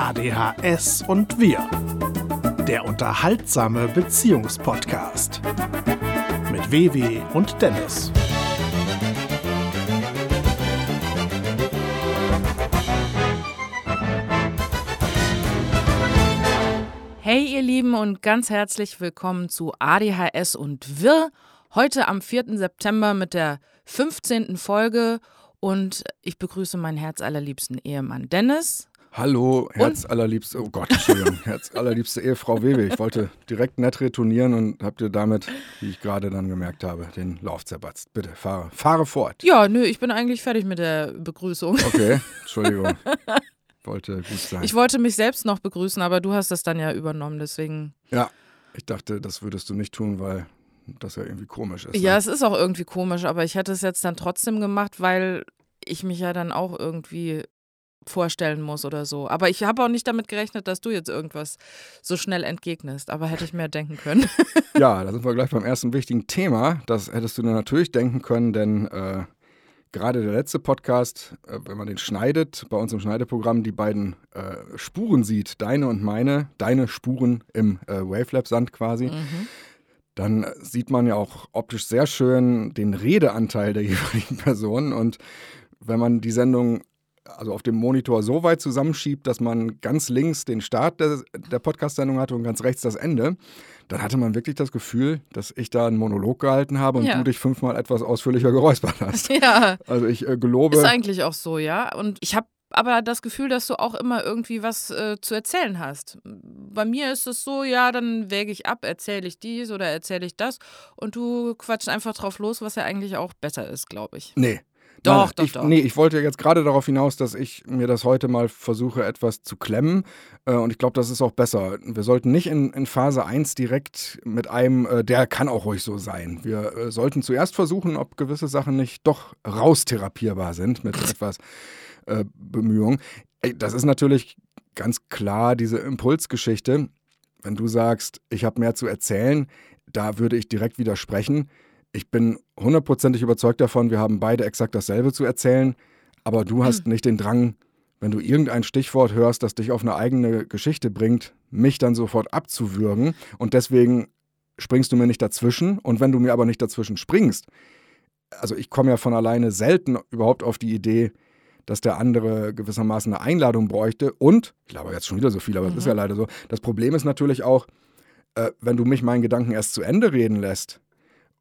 ADHS und wir. Der unterhaltsame Beziehungspodcast. Mit Wewe und Dennis. Hey ihr Lieben und ganz herzlich willkommen zu ADHS und wir. Heute am 4. September mit der 15. Folge und ich begrüße meinen herzallerliebsten Ehemann Dennis. Hallo, herzallerliebste, oh Gott, Entschuldigung, herzallerliebste Ehefrau Wewe. Ich wollte direkt nett retournieren und habt ihr damit, wie ich gerade dann gemerkt habe, den Lauf zerbatzt. Bitte, fahre, fahre fort. Ja, nö, ich bin eigentlich fertig mit der Begrüßung. Okay, Entschuldigung. wollte gut sein. Ich wollte mich selbst noch begrüßen, aber du hast das dann ja übernommen, deswegen. Ja, ich dachte, das würdest du nicht tun, weil das ja irgendwie komisch ist. Ja, ne? es ist auch irgendwie komisch, aber ich hätte es jetzt dann trotzdem gemacht, weil ich mich ja dann auch irgendwie vorstellen muss oder so. Aber ich habe auch nicht damit gerechnet, dass du jetzt irgendwas so schnell entgegnest. Aber hätte ich mir denken können. Ja, da sind wir gleich beim ersten wichtigen Thema. Das hättest du dir natürlich denken können, denn äh, gerade der letzte Podcast, äh, wenn man den schneidet, bei uns im Schneideprogramm die beiden äh, Spuren sieht, deine und meine, deine Spuren im äh, Wavelab-Sand quasi, Mhm. dann sieht man ja auch optisch sehr schön den Redeanteil der jeweiligen Person. Und wenn man die Sendung also auf dem Monitor so weit zusammenschiebt, dass man ganz links den Start der, der Podcast-Sendung hatte und ganz rechts das Ende, dann hatte man wirklich das Gefühl, dass ich da einen Monolog gehalten habe und Ja. du dich fünfmal etwas ausführlicher geräuspert hast. Ja, Also ich äh, gelobe. ist eigentlich auch so, ja. Und ich habe aber das Gefühl, dass du auch immer irgendwie was äh, zu erzählen hast. Bei mir ist es so, ja, dann wäge ich ab, erzähle ich dies oder erzähle ich das und du quatschst einfach drauf los, was ja eigentlich auch besser ist, glaube ich. Nee. Doch, Nein, doch, ich, doch. Nee, ich wollte jetzt gerade darauf hinaus, dass ich mir das heute mal versuche, etwas zu klemmen. Äh, und ich glaube, das ist auch besser. Wir sollten nicht in, in Phase 1 direkt mit einem, äh, der kann auch ruhig so sein. Wir äh, sollten zuerst versuchen, ob gewisse Sachen nicht doch raustherapierbar sind mit etwas äh, Bemühung. Das ist natürlich ganz klar diese Impulsgeschichte. Wenn du sagst, ich habe mehr zu erzählen, da würde ich direkt widersprechen. Ich bin hundertprozentig überzeugt davon, wir haben beide exakt dasselbe zu erzählen, aber du hast nicht den Drang, wenn du irgendein Stichwort hörst, das dich auf eine eigene Geschichte bringt, mich dann sofort abzuwürgen. Und deswegen springst du mir nicht dazwischen. Und wenn du mir aber nicht dazwischen springst, also ich komme ja von alleine selten überhaupt auf die Idee, dass der andere gewissermaßen eine Einladung bräuchte. Und, ich glaube jetzt schon wieder so viel, aber es ist ja leider so, das Problem ist natürlich auch, äh, wenn du mich meinen Gedanken erst zu Ende reden lässt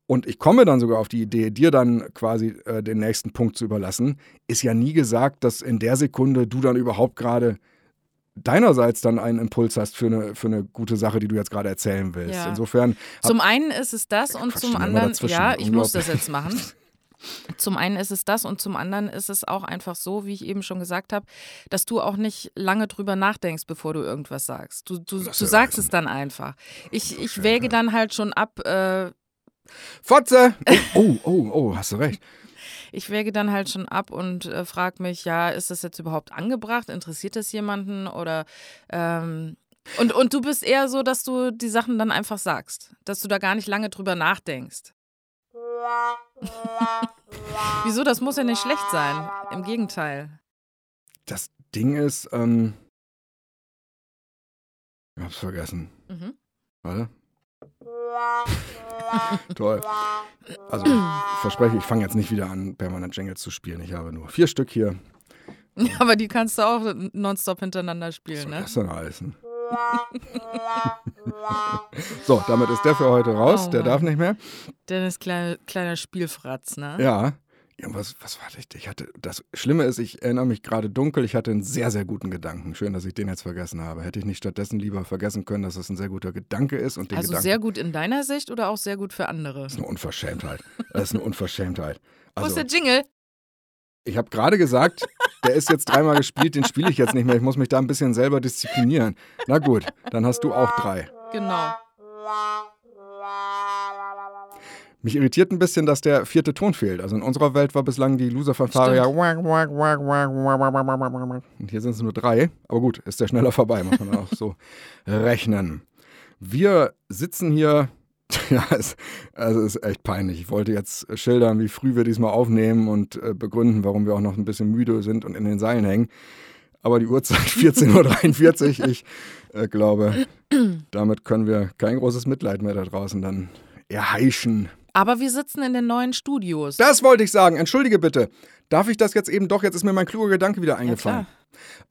und ich komme dann sogar auf die Idee, dir dann quasi äh, den nächsten Punkt zu überlassen, ist ja nie gesagt, dass in der Sekunde du dann überhaupt gerade deinerseits dann einen Impuls hast für eine, für eine gute Sache, die du jetzt gerade erzählen willst. Ja. Insofern, Zum einen ist es das und Quatsch, zum anderen, ja, ich muss das jetzt machen. Zum einen ist es das und zum anderen ist es auch einfach so, wie ich eben schon gesagt habe, dass du auch nicht lange drüber nachdenkst, bevor du irgendwas sagst. Du, du, du sagst es dann einfach. Ich, ich wäge dann halt schon ab, äh, Fotze! Oh, oh, oh, oh, hast du recht. ich wäge dann halt schon ab und äh, frage mich, ja, ist das jetzt überhaupt angebracht? Interessiert das jemanden? Oder ähm, und, und du bist eher so, dass du die Sachen dann einfach sagst, dass du da gar nicht lange drüber nachdenkst. Wieso? Das muss ja nicht schlecht sein. Im Gegenteil. Das Ding ist, ähm, ich hab's vergessen. Mhm. Warte. Toll. Also, ich verspreche, ich fange jetzt nicht wieder an, permanent Jingles zu spielen. Ich habe nur vier Stück hier. Aber die kannst du auch nonstop hintereinander Was spielen, soll ne? das denn heißen? so, damit ist der für heute raus. Oh der Mann. darf nicht mehr. Dennis kleiner, kleiner Spielfratz, ne? Ja. Ja, was, was war das? Ich hatte, das Schlimme ist, ich erinnere mich gerade dunkel, ich hatte einen sehr, sehr guten Gedanken. Schön, dass ich den jetzt vergessen habe. Hätte ich nicht stattdessen lieber vergessen können, dass das ein sehr guter Gedanke ist und den Also Gedanken. sehr gut in deiner Sicht oder auch sehr gut für andere? das ist eine Unverschämtheit. Das ist eine Unverschämtheit. Wo ist Also, der Jingle? ich habe gerade gesagt, der ist jetzt dreimal gespielt, den spiele ich jetzt nicht mehr. Ich muss mich da ein bisschen selber disziplinieren. Na gut, dann hast du auch drei. Genau. Mich irritiert ein bisschen, dass der vierte Ton fehlt. Also in unserer Welt war bislang die Loser-Fanfare ja. Und hier sind es nur drei. Aber gut, ist der schneller vorbei, muss man auch so rechnen. Wir sitzen hier. Ja, es, also es ist echt peinlich. Ich wollte jetzt schildern, wie früh wir diesmal aufnehmen und äh, begründen, warum wir auch noch ein bisschen müde sind und in den Seilen hängen aber die Uhrzeit 14.43 Uhr. Ich äh, glaube, damit können wir kein großes Mitleid mehr da draußen dann erheischen. Aber wir sitzen in den neuen Studios. Das wollte ich sagen. Entschuldige bitte. Darf ich das jetzt eben doch? Jetzt ist mir mein kluger Gedanke wieder eingefallen.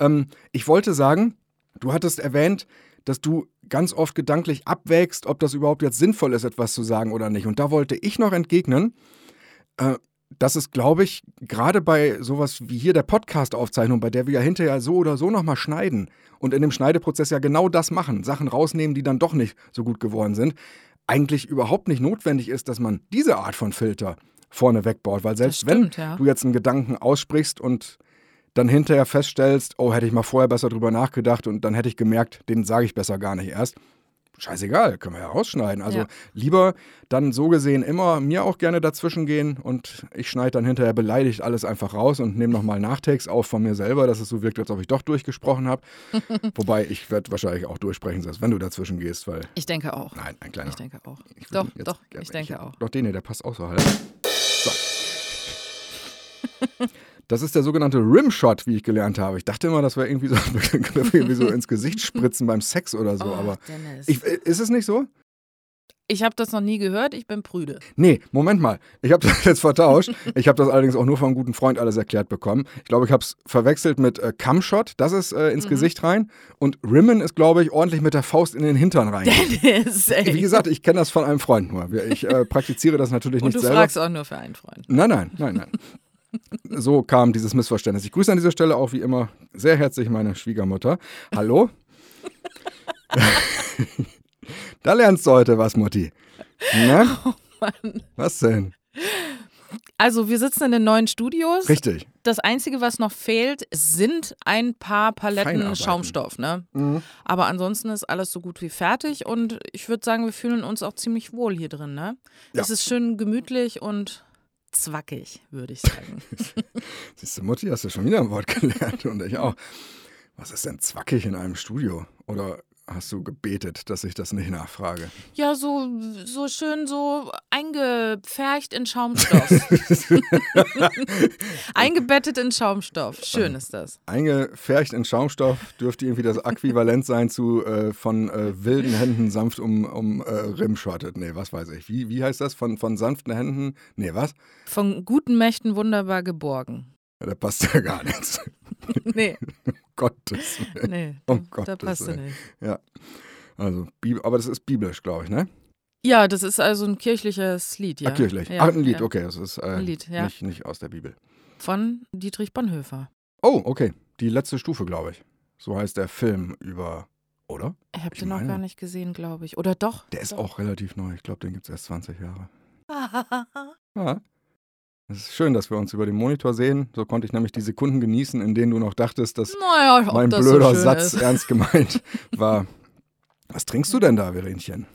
ähm, ich wollte sagen, du hattest erwähnt, dass du ganz oft gedanklich abwägst, ob das überhaupt jetzt sinnvoll ist, etwas zu sagen oder nicht. Und da wollte ich noch entgegnen, äh, dass es, glaube ich, gerade bei sowas wie hier der Podcast-Aufzeichnung, bei der wir ja hinterher so oder so nochmal schneiden und in dem Schneideprozess ja genau das machen, Sachen rausnehmen, die dann doch nicht so gut geworden sind, eigentlich überhaupt nicht notwendig ist, dass man diese Art von Filter vorne wegbaut. Weil selbst stimmt, wenn ja. du jetzt einen Gedanken aussprichst und dann hinterher feststellst, oh, hätte ich mal vorher besser drüber nachgedacht und dann hätte ich gemerkt, den sage ich besser gar nicht erst. Scheißegal, können wir ja rausschneiden. Also Ja. lieber dann so gesehen immer mir auch gerne dazwischen gehen und ich schneide dann hinterher beleidigt alles einfach raus und nehme nochmal Nachtakes auf von mir selber, dass es so wirkt, als ob ich doch durchgesprochen habe. Wobei ich werde wahrscheinlich auch durchsprechen, selbst wenn du dazwischen gehst, weil Ich denke auch. nein, ein kleiner. Ich denke auch. Ich Doch, doch, ich denke auch. Doch, den hier, der passt auch so halt. Das ist der sogenannte Rimshot, wie ich gelernt habe. Ich dachte immer, das wäre irgendwie so, irgendwie so ins Gesicht spritzen beim Sex oder so, oh, aber ich, ist es nicht so? Ich habe das noch nie gehört, ich bin prüde. Nee, Moment mal. Ich habe das jetzt vertauscht. Ich habe das allerdings auch nur von einem guten Freund alles erklärt bekommen. Ich glaube, ich habe es verwechselt mit äh, Cumshot. Das ist äh, ins Gesicht rein. Und Rimmen ist, glaube ich, ordentlich mit der Faust in den Hintern rein. Dennis, ey. Wie gesagt, ich kenne das von einem Freund nur. Ich äh, praktiziere das natürlich Und nicht du selber. fragst auch nur für einen Freund. Nein, nein, nein, nein. So kam dieses Missverständnis. Ich grüße an dieser Stelle auch wie immer sehr herzlich meine Schwiegermutter. Hallo? da lernst du heute was, Mutti. Na? Oh Mann. Was denn? Also, wir sitzen in den neuen Studios. Richtig. Das Einzige, was noch fehlt, sind ein paar Paletten. Schaumstoff. Ne? Mhm. Aber ansonsten ist alles so gut wie fertig und ich würde sagen, wir fühlen uns auch ziemlich wohl hier drin. Ne? Ja. Es ist schön gemütlich und zwackig, würde ich sagen. Siehst du, Mutti, hast du schon wieder ein Wort gelernt und ich auch. Was ist denn zwackig in einem Studio? Oder hast du gebetet, dass ich das nicht nachfrage? ja, so, so schön so eingepfercht in Schaumstoff. Eingebettet in Schaumstoff. Schön ist das. Eingefärcht in Schaumstoff dürfte irgendwie das Äquivalent sein zu äh, von äh, wilden Händen sanft um, um äh, Rimm schottet. Nee, was weiß ich. Wie, wie heißt das? Von, von sanften Händen? Nee, was? Von guten Mächten wunderbar geborgen. Ja, da passt ja gar nichts. Nee, Gottes Willen. nee, Um da Gottes passt du Willen. nicht. Ja. Also, aber das ist biblisch, glaube ich, ne? Ja, das ist also ein kirchliches Lied, ja. Ah, kirchlich. Ja, Ach, ein Lied, ja. okay. Das ist äh, Ein Lied, ja. nicht, nicht aus der Bibel. Von Dietrich Bonhoeffer. Oh, okay. Die letzte Stufe, glaube ich. So heißt der Film über, oder? Ich habe den noch gar nicht gesehen, glaube ich. Oder doch? Der ist Doch. auch relativ neu. Ich glaube, den gibt es erst 20 Jahre. Ja. Es ist schön, dass wir uns über den Monitor sehen. So konnte ich nämlich die Sekunden genießen, in denen du noch dachtest, dass Naja, mein das blöder so Satz Ist. ernst gemeint war. Was trinkst du denn da, Verenchen?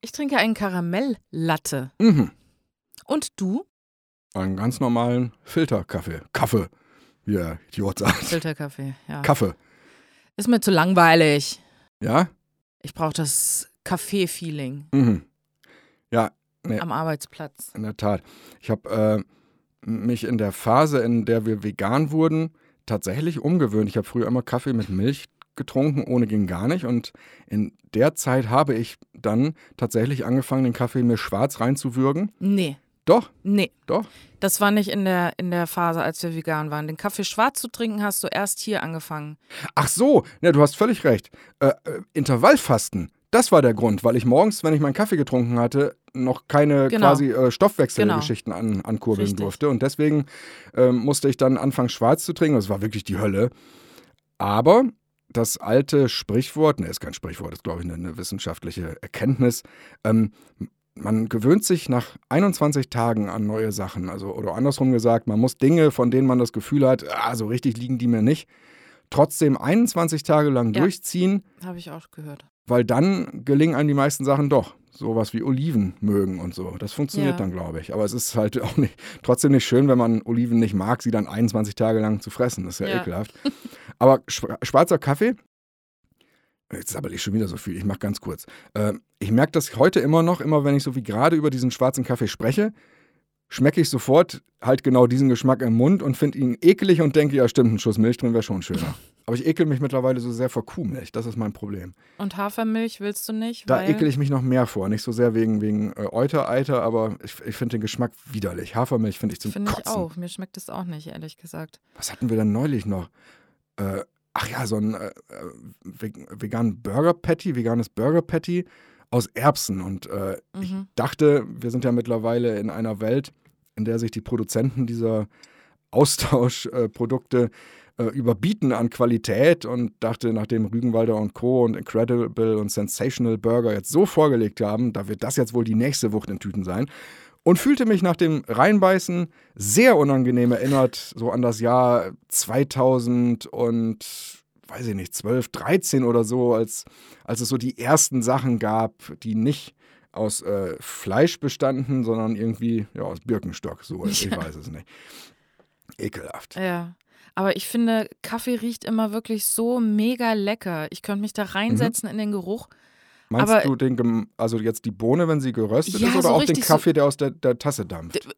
Ich trinke einen Karamelllatte. Mhm. Und du? Einen ganz normalen Filterkaffee. Kaffee, wie der Idiot sagt. Filterkaffee, ja. Kaffee. Ist mir zu langweilig. Ja? Ich brauche das Kaffee-Feeling Mhm. Ja, Nee. am Arbeitsplatz. in der Tat. Ich habe äh, mich in der Phase, in der wir vegan wurden, tatsächlich umgewöhnt. Ich habe früher immer Kaffee mit Milch getrunken, ohne ging gar nicht. Und in der Zeit habe ich dann tatsächlich angefangen, den Kaffee mir schwarz reinzuwürgen. Nee, Doch, nee. doch. Das war nicht in der, in der Phase, als wir vegan waren. Den Kaffee schwarz zu trinken, hast du erst hier angefangen. Ach so, ja, du hast völlig recht. Äh, äh, Intervallfasten, das war der Grund, weil ich morgens, wenn ich meinen Kaffee getrunken hatte, noch keine Genau. quasi äh, Stoffwechselgeschichten an, ankurbeln Richtig. durfte. Und deswegen ähm, musste ich dann anfangen, schwarz zu trinken. Das war wirklich die Hölle. Aber das alte Sprichwort, ne, ist kein Sprichwort, ist, glaube ich, eine, eine wissenschaftliche Erkenntnis. Ähm, man gewöhnt sich nach 21 Tagen an neue Sachen. Also, oder andersrum gesagt, man muss Dinge, von denen man das Gefühl hat, ah, so richtig liegen die mir nicht, trotzdem 21 Tage lang Ja. durchziehen, Habe ich auch gehört. weil dann gelingen einem die meisten Sachen doch. Sowas wie Oliven mögen und so. Das funktioniert Ja. dann, glaube ich. Aber es ist halt auch nicht, trotzdem nicht schön, wenn man Oliven nicht mag, sie dann 21 Tage lang zu fressen. Das ist ja, Ja. ekelhaft. Aber schwa- schwarzer Kaffee, jetzt sabbel ich schon wieder so viel, ich mache ganz kurz. Ähm, ich merke das heute immer noch, immer wenn ich so wie gerade über diesen schwarzen Kaffee spreche, schmecke ich sofort halt genau diesen Geschmack im Mund und finde ihn eklig und denke, ja stimmt, ein Schuss Milch drin wäre schon schöner. Aber ich ekel mich mittlerweile so sehr vor Kuhmilch. Das ist mein Problem. Und Hafermilch willst du nicht? Da ekel ich mich noch mehr vor. Nicht so sehr wegen, wegen äh, Eutereiter, aber ich, ich finde den Geschmack widerlich. Hafermilch finde ich zum Finde ich Kotzen. auch. Mir schmeckt es auch nicht, ehrlich gesagt. Was hatten wir denn neulich noch? Äh, ach ja, so ein äh, äh, ve- veganen Burger Patty, veganes Burger Patty aus Erbsen. Und äh, ich Mhm. dachte, wir sind ja mittlerweile in einer Welt, in der sich die Produzenten dieser Austauschprodukte äh, überbieten an Qualität und dachte, nachdem Rügenwalder und Co. und Incredible und Sensational Burger jetzt so vorgelegt haben, da wird das jetzt wohl die nächste Wucht in Tüten sein. Und fühlte mich nach dem Reinbeißen sehr unangenehm erinnert, so an das Jahr 2000 und weiß ich nicht, 12, 13 oder so, als, als es so die ersten Sachen gab, die nicht aus äh, Fleisch bestanden, sondern irgendwie ja, aus Birkenstock. So, ich Ja. weiß es nicht. Ekelhaft. Ja. Aber ich finde, Kaffee riecht immer wirklich so mega lecker. Ich könnte mich da reinsetzen in den Geruch. Meinst aber- du den, also jetzt die Bohne, wenn sie geröstet Ja, ist, oder so auch den richtig so- Kaffee, der aus der, der Tasse dampft?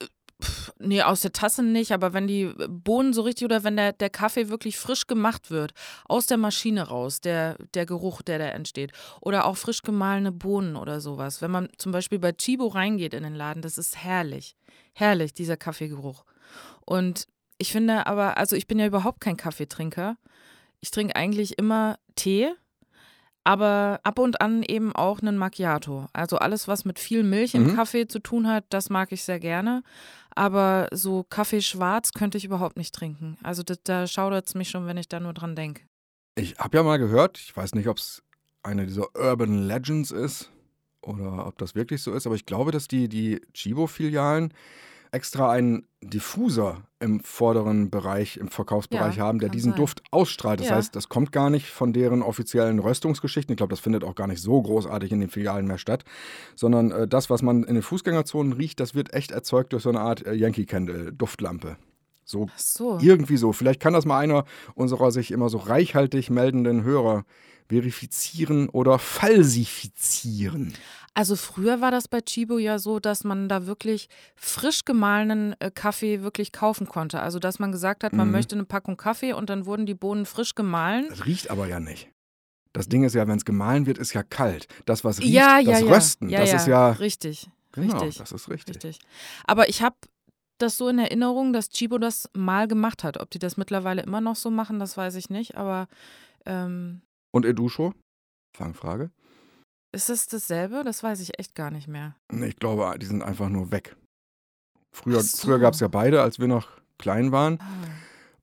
Pff, nee, aus der Tasse nicht, aber wenn die Bohnen so richtig oder wenn der, der Kaffee wirklich frisch gemacht wird, aus der Maschine raus, der, der Geruch, der da entsteht. Oder auch frisch gemahlene Bohnen oder sowas. Wenn man zum Beispiel bei Chibo reingeht in den Laden, das ist herrlich. Herrlich, dieser Kaffeegeruch. Und ich finde aber, also ich bin ja überhaupt kein Kaffeetrinker. Ich trinke eigentlich immer Tee, aber ab und an eben auch einen Macchiato. Also alles, was mit viel Milch im Mhm. Kaffee zu tun hat, das mag ich sehr gerne. Aber so Kaffee schwarz könnte ich überhaupt nicht trinken. Also da, da schaudert es mich schon, wenn ich da nur dran denke. Ich habe ja mal gehört, ich weiß nicht, ob es eine dieser Urban Legends ist oder ob das wirklich so ist, aber ich glaube, dass die, die Chibo-Filialen extra einen Diffuser im vorderen Bereich, im Verkaufsbereich Ja, haben, der diesen sein. Duft ausstrahlt. Das Ja. heißt, das kommt gar nicht von deren offiziellen Röstungsgeschichten. Ich glaube, das findet auch gar nicht so großartig in den Filialen mehr statt, sondern äh, das, was man in den Fußgängerzonen riecht, das wird echt erzeugt durch so eine Art äh, Yankee Candle, Duftlampe. So so. irgendwie so. Vielleicht kann das mal einer unserer sich immer so reichhaltig meldenden Hörer verifizieren oder falsifizieren. Also früher war das bei Chibo ja so, dass man da wirklich frisch gemahlenen äh, Kaffee wirklich kaufen konnte. Also dass man gesagt hat, man Mhm. möchte eine Packung Kaffee und dann wurden die Bohnen frisch gemahlen. Das riecht aber ja nicht. Das Ding ist ja, wenn es gemahlen wird, ist ja kalt. Das, was riecht, ja, ja, das ja. Rösten, ja, das ja. ist ja. richtig. Genau, richtig. das ist richtig. Richtig. Aber ich habe das so in Erinnerung, dass Chibo das mal gemacht hat. Ob die das mittlerweile immer noch so machen, das weiß ich nicht. Aber ähm, Und Edusho? Fangfrage. ist es dasselbe? Das weiß ich echt gar nicht mehr. Nee, ich glaube, die sind einfach nur weg. Früher, so. früher gab es ja beide, als wir noch klein waren. Ah.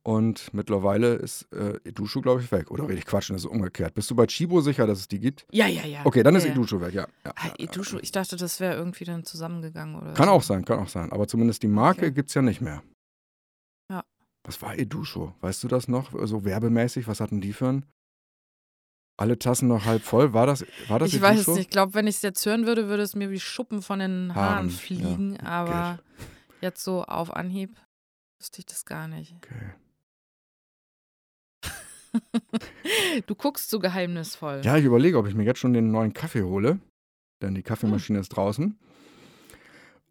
Und mittlerweile ist äh, Edusho, glaube ich, weg. Oder rede ich Quatsch, das ist umgekehrt. Bist du bei Chibo sicher, dass es die gibt? Ja, ja, ja. Okay, dann ist ja, ja. Edusho weg, ja. ja, Ah, ja, Edusho, ich dachte, das wäre irgendwie dann zusammengegangen oder Kann so. auch sein, kann auch sein. Aber zumindest die Marke Okay. gibt es ja nicht mehr. Ja. Was war Edusho? Weißt du das noch? So werbemäßig, was hatten die für ein? Alle Tassen noch halb voll. War das, war das Ich weiß es nicht. Ich glaube, wenn ich es jetzt hören würde, würde es mir wie Schuppen von den Haaren, Haaren, ja. fliegen. Aber jetzt so auf Anhieb wüsste ich das gar nicht. Okay. Du guckst so geheimnisvoll. Ja, ich überlege, ob ich mir jetzt schon den neuen Kaffee hole. Denn die Kaffeemaschine Hm. ist draußen.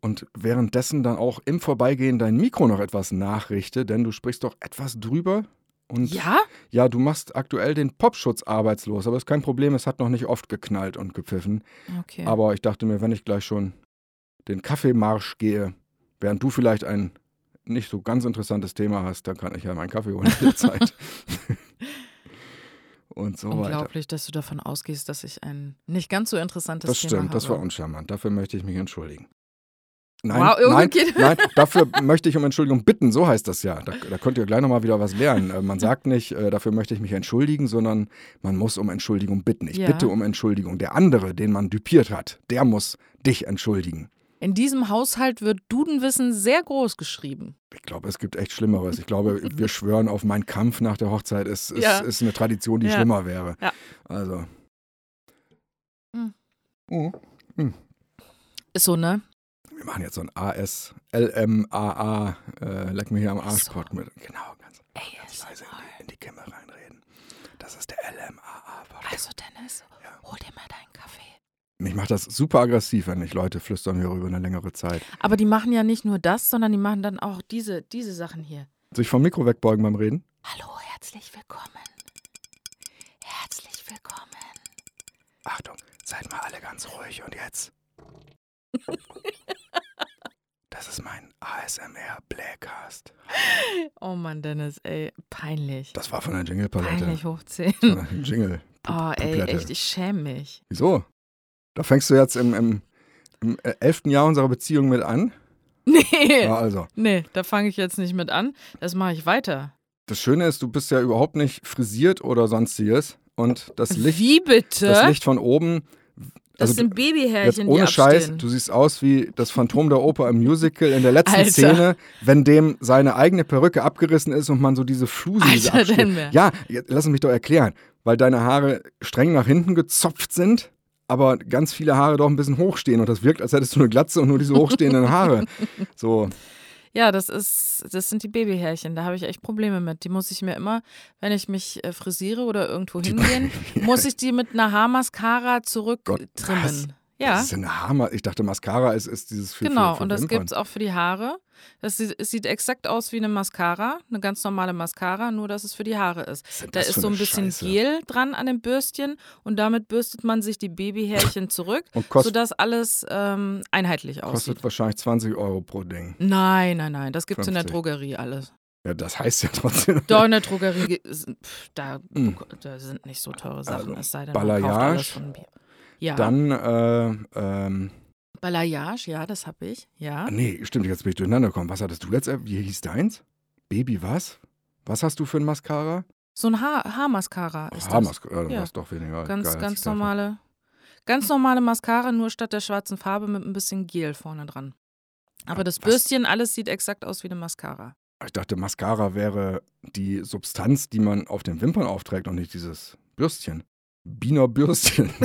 Und währenddessen dann auch im Vorbeigehen dein Mikro noch etwas nachrichte, denn du sprichst doch etwas drüber. Und Ja? ja, du machst aktuell den Popschutz arbeitslos, aber ist kein Problem, es hat noch nicht oft geknallt und gepfiffen. Okay. Aber ich dachte mir, wenn ich gleich schon den Kaffeemarsch gehe, während du vielleicht ein nicht so ganz interessantes Thema hast, dann kann ich ja meinen Kaffee holen in der Zeit. und so weiter. Unglaublich, dass du davon ausgehst, dass ich ein nicht ganz so interessantes Das Thema stimmt, habe. das war uncharmant. Dafür möchte ich mich entschuldigen. Nein, Wow, nein, nein, dafür möchte ich um Entschuldigung bitten, so heißt das ja. Da, da könnt ihr gleich nochmal wieder was lernen. Äh, man sagt nicht, äh, dafür möchte ich mich entschuldigen, sondern man muss um Entschuldigung bitten. Ich Ja. bitte um Entschuldigung. Der andere, den man düpiert hat, der muss dich entschuldigen. In diesem Haushalt wird Dudenwissen sehr groß geschrieben. Ich glaube, es gibt echt Schlimmeres. Ich glaube, wir schwören auf meinen Kampf nach der Hochzeit. Es ist, Ja. ist eine Tradition, die Ja. schlimmer wäre. Ja. Also. Hm. Mhm. Ist so, ne? wir machen jetzt so ein ASLMAA, äh, leck mir hier am Arsch so. mit. Genau, ganz, ganz leise in die, in die Kimme reinreden. Das ist der LMAA Podcast. Also Dennis, ja. hol dir mal deinen Kaffee. Mich macht das super aggressiv, wenn ich Leute flüstern höre über eine längere Zeit. Aber die machen ja nicht nur das, sondern die machen dann auch diese, diese Sachen hier. Sich vom Mikro wegbeugen beim Reden? Hallo, herzlich willkommen. Herzlich willkommen. Achtung, seid mal alle ganz ruhig und jetzt das ist mein ASMR Playcast. Oh Mann, Dennis, ey, peinlich. Das war von der Jingle-Palette. Peinlich hoch 10. Von der Jingle. Oh, ey, echt, ich schäme mich. Wieso? Da fängst du jetzt im, im, im äh, elften Jahr unserer Beziehung mit an? Nee, Ja, also. nee, da fange ich jetzt nicht mit an. Das mache ich weiter. Das Schöne ist, du bist ja überhaupt nicht frisiert oder sonstiges. Und das Licht, Wie bitte? das Licht von oben. Das also sind Babyhärchen, ohne die Scheiß, abstehen. du siehst aus wie das Phantom der Oper im Musical in der letzten Alter. Szene, wenn dem seine eigene Perücke abgerissen ist und man so diese Flusen diese Alter, mehr. Ja, lass mich doch erklären, weil deine Haare streng nach hinten gezopft sind, aber ganz viele Haare doch ein bisschen hochstehen und das wirkt, als hättest du eine Glatze und nur diese hochstehenden Haare. So, Ja, das ist, das sind die Babyhärchen. Da habe ich echt Probleme mit. Die muss ich mir immer, wenn ich mich äh, frisiere oder irgendwo hingehen, muss ich die mit einer Haarmascara zurücktrimmen. Ja, das ist eine Hammer. Ich dachte, Mascara ist, ist dieses für genau. für, für Und das gibt es auch für die Haare. Das sieht, es sieht exakt aus wie eine Mascara, eine ganz normale Mascara, nur dass es für die Haare ist. Denn Da ist so ein bisschen Scheiße? Gel dran an dem Bürstchen und damit bürstet man sich die Babyhärchen zurück, kostet, sodass alles ähm, einheitlich aussieht. kostet wahrscheinlich 20 Euro pro Ding. Nein, nein, nein, das gibt es in der 50. Drogerie alles. Ja, das heißt ja trotzdem. Doch, in der Drogerie, ist- da, Mm. da sind nicht so teure Sachen, Also, es sei denn, man kauft alles von Bier. Ja, Dann, äh, ähm, Balayage, ja, das habe ich, ja. ah, nee, stimmt, jetzt bin ich durcheinander gekommen. Was hattest du jetzt? äh, Wie hieß deins? Baby was? Was hast du für ein Mascara? So ein Haar Haarmascara ist das. Haarmascara, ja, ist doch weniger. Ganz, geil, ganz normale, ganz normale Mascara, nur statt der schwarzen Farbe mit ein bisschen Gel vorne dran. Aber das Was? Bürstchen, alles sieht exakt aus wie eine Mascara. Ich dachte, Mascara wäre die Substanz, die man auf den Wimpern aufträgt und nicht dieses Bürstchen. Biener Bürstchen.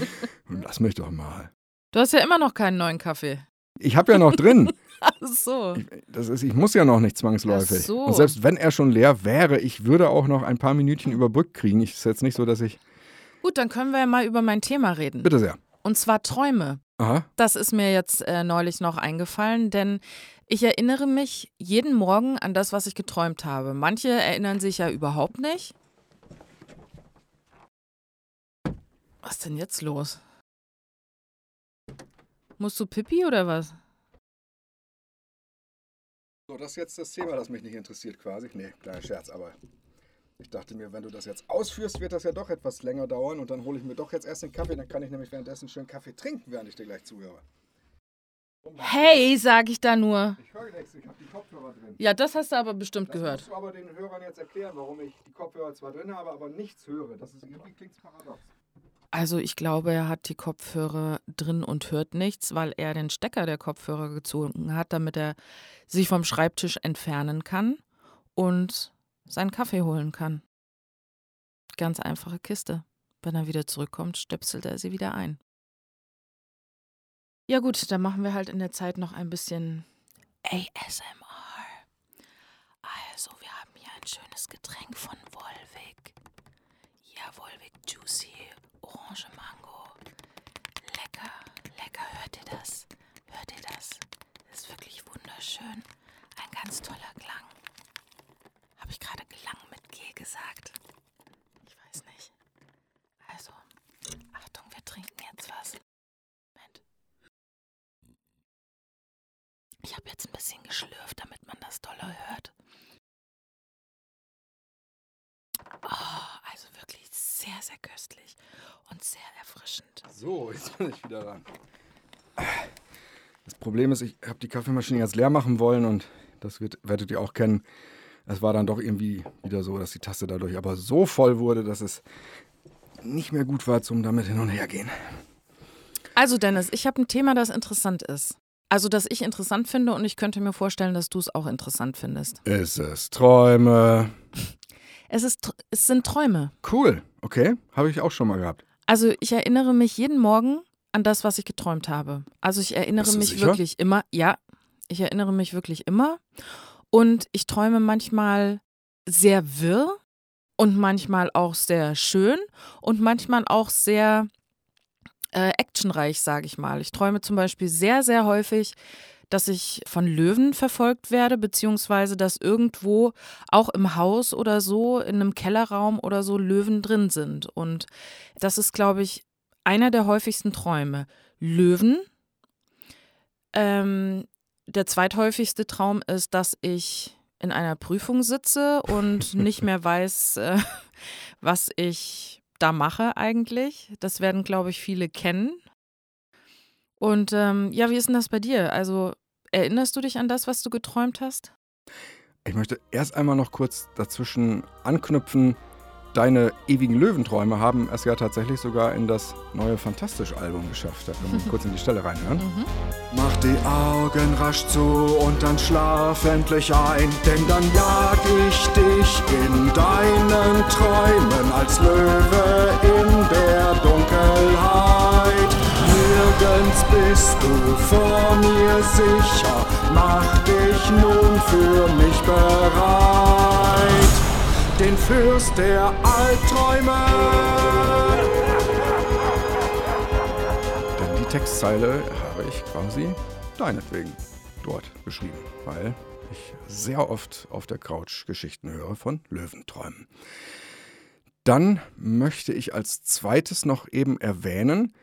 Lass mich doch mal. Du hast ja immer noch keinen neuen Kaffee. Ich habe ja noch drin. Ach so. Ich, das ist, ich muss ja noch nicht zwangsläufig. Ach so. Und selbst wenn er schon leer wäre, ich würde auch noch ein paar Minütchen überbrückt kriegen. Ich ist jetzt nicht so, dass ich. Gut, dann können wir ja mal über mein Thema reden. Bitte sehr. Und zwar Träume. Aha. Das ist mir jetzt äh, neulich noch eingefallen, denn ich erinnere mich jeden Morgen an das, was ich geträumt habe. Manche erinnern sich ja überhaupt nicht. Was ist denn jetzt los? Musst du Pipi oder was? So, das ist jetzt das Thema, das mich nicht interessiert quasi. Nee, kleiner Scherz, aber ich dachte mir, wenn du das jetzt ausführst, wird das ja doch etwas länger dauern und dann hole ich mir doch jetzt erst den Kaffee, dann kann ich nämlich währenddessen schön Kaffee trinken, während ich dir gleich zuhöre. Hey, sag ich da nur. Ich höre nichts, ich habe die Kopfhörer drin. Ja, das hast du aber bestimmt Das gehört. musst du aber den Hörern jetzt erklären, warum ich die Kopfhörer zwar drin habe, aber nichts höre. Das ist irgendwie klingt paradox. Also ich glaube, er hat die Kopfhörer drin und hört nichts, weil er den Stecker der Kopfhörer gezogen hat, damit er sich vom Schreibtisch entfernen kann und seinen Kaffee holen kann. Ganz einfache Kiste. Wenn er wieder zurückkommt, stöpselt er sie wieder ein. Ja gut, dann machen wir halt in der Zeit noch ein bisschen ASMR. Also, wir haben hier ein schönes Getränk von Volvic. Ja, Volvic Juicy Orange Mango. Lecker, lecker. Hört ihr das? Hört ihr das? Das ist wirklich wunderschön. Ein ganz toller Klang. Habe ich gerade Klang mit G gesagt? Ich weiß nicht. Also, Achtung, wir trinken jetzt was. Ich habe jetzt ein bisschen geschlürft, damit man das doller hört. Oh, also wirklich sehr, sehr köstlich und sehr erfrischend. So, jetzt bin ich wieder dran. Das Problem ist, ich habe die Kaffeemaschine jetzt leer machen wollen und das wird, werdet ihr auch kennen. Es war dann doch irgendwie wieder so, dass die Tasse dadurch aber so voll wurde, dass es nicht mehr gut war zum damit hin und her gehen. Also Dennis, ich habe ein Thema, das interessant ist. Also das ich interessant finde und ich könnte mir vorstellen, dass du es auch interessant findest. Es ist Träume. Es, ist, es sind Träume. Cool, okay, habe ich auch schon mal gehabt. Also ich erinnere mich jeden Morgen an das, was ich geträumt habe. Also ich erinnere mich sicher? wirklich immer, ja, ich erinnere mich wirklich immer. Und ich träume manchmal sehr wirr und manchmal auch sehr schön und manchmal auch sehr äh, actionreich, sage ich mal. Ich träume zum Beispiel sehr, sehr häufig, dass ich von Löwen verfolgt werde, beziehungsweise dass irgendwo auch im Haus oder so, in einem Kellerraum oder so Löwen drin sind. Und das ist, glaube ich, einer der häufigsten Träume. Löwen. Ähm, der zweithäufigste Traum ist, dass ich in einer Prüfung sitze und nicht mehr weiß, äh, was ich da mache eigentlich. Das werden, glaube ich, viele kennen. Und ähm, ja, wie ist denn das bei dir? Also erinnerst du dich an das, was du geträumt hast? Ich möchte erst einmal noch kurz dazwischen anknüpfen. Deine ewigen Löwenträume haben es ja tatsächlich sogar in das neue Fantastisch-Album geschafft. Da können wir kurz in die Stelle reinhören. Mhm. Mach die Augen rasch zu und dann schlaf endlich ein, denn dann jag ich dich in deinen Träumen als Löwe in der Dunkelheit. Nirgends bist du vor mir sicher, mach dich nun für mich bereit den Fürst der Albträume. Denn die Textzeile habe ich quasi deinetwegen dort geschrieben, weil ich sehr oft auf der Couch Geschichten höre von Löwenträumen. Dann möchte ich als zweites noch eben erwähnen,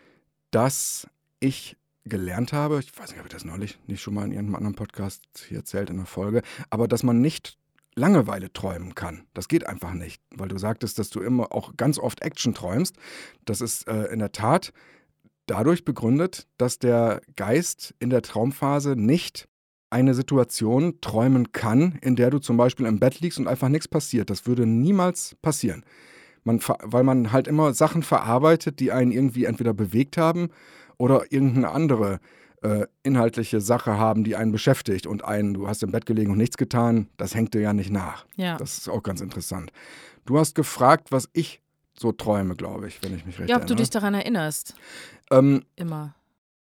dass ich gelernt habe, ich weiß nicht, ob ich das neulich nicht schon mal in irgendeinem anderen Podcast hier erzählt in der Folge, aber dass man nicht Langeweile träumen kann. Das geht einfach nicht, weil du sagtest, dass du immer auch ganz oft Action träumst. Das ist äh, in der Tat dadurch begründet, dass der Geist in der Traumphase nicht eine Situation träumen kann, in der du zum Beispiel im Bett liegst und einfach nichts passiert. Das würde niemals passieren. Man, weil man halt immer Sachen verarbeitet, die einen irgendwie entweder bewegt haben oder irgendeine andere äh, inhaltliche Sache haben, die einen beschäftigt und einen, du hast im Bett gelegen und nichts getan, das hängt dir ja nicht nach. Ja. Das ist auch ganz interessant. Du hast gefragt, was ich so träume, glaube ich, wenn ich mich recht Ja, ob erinnere. du dich daran erinnerst. Ähm, Immer.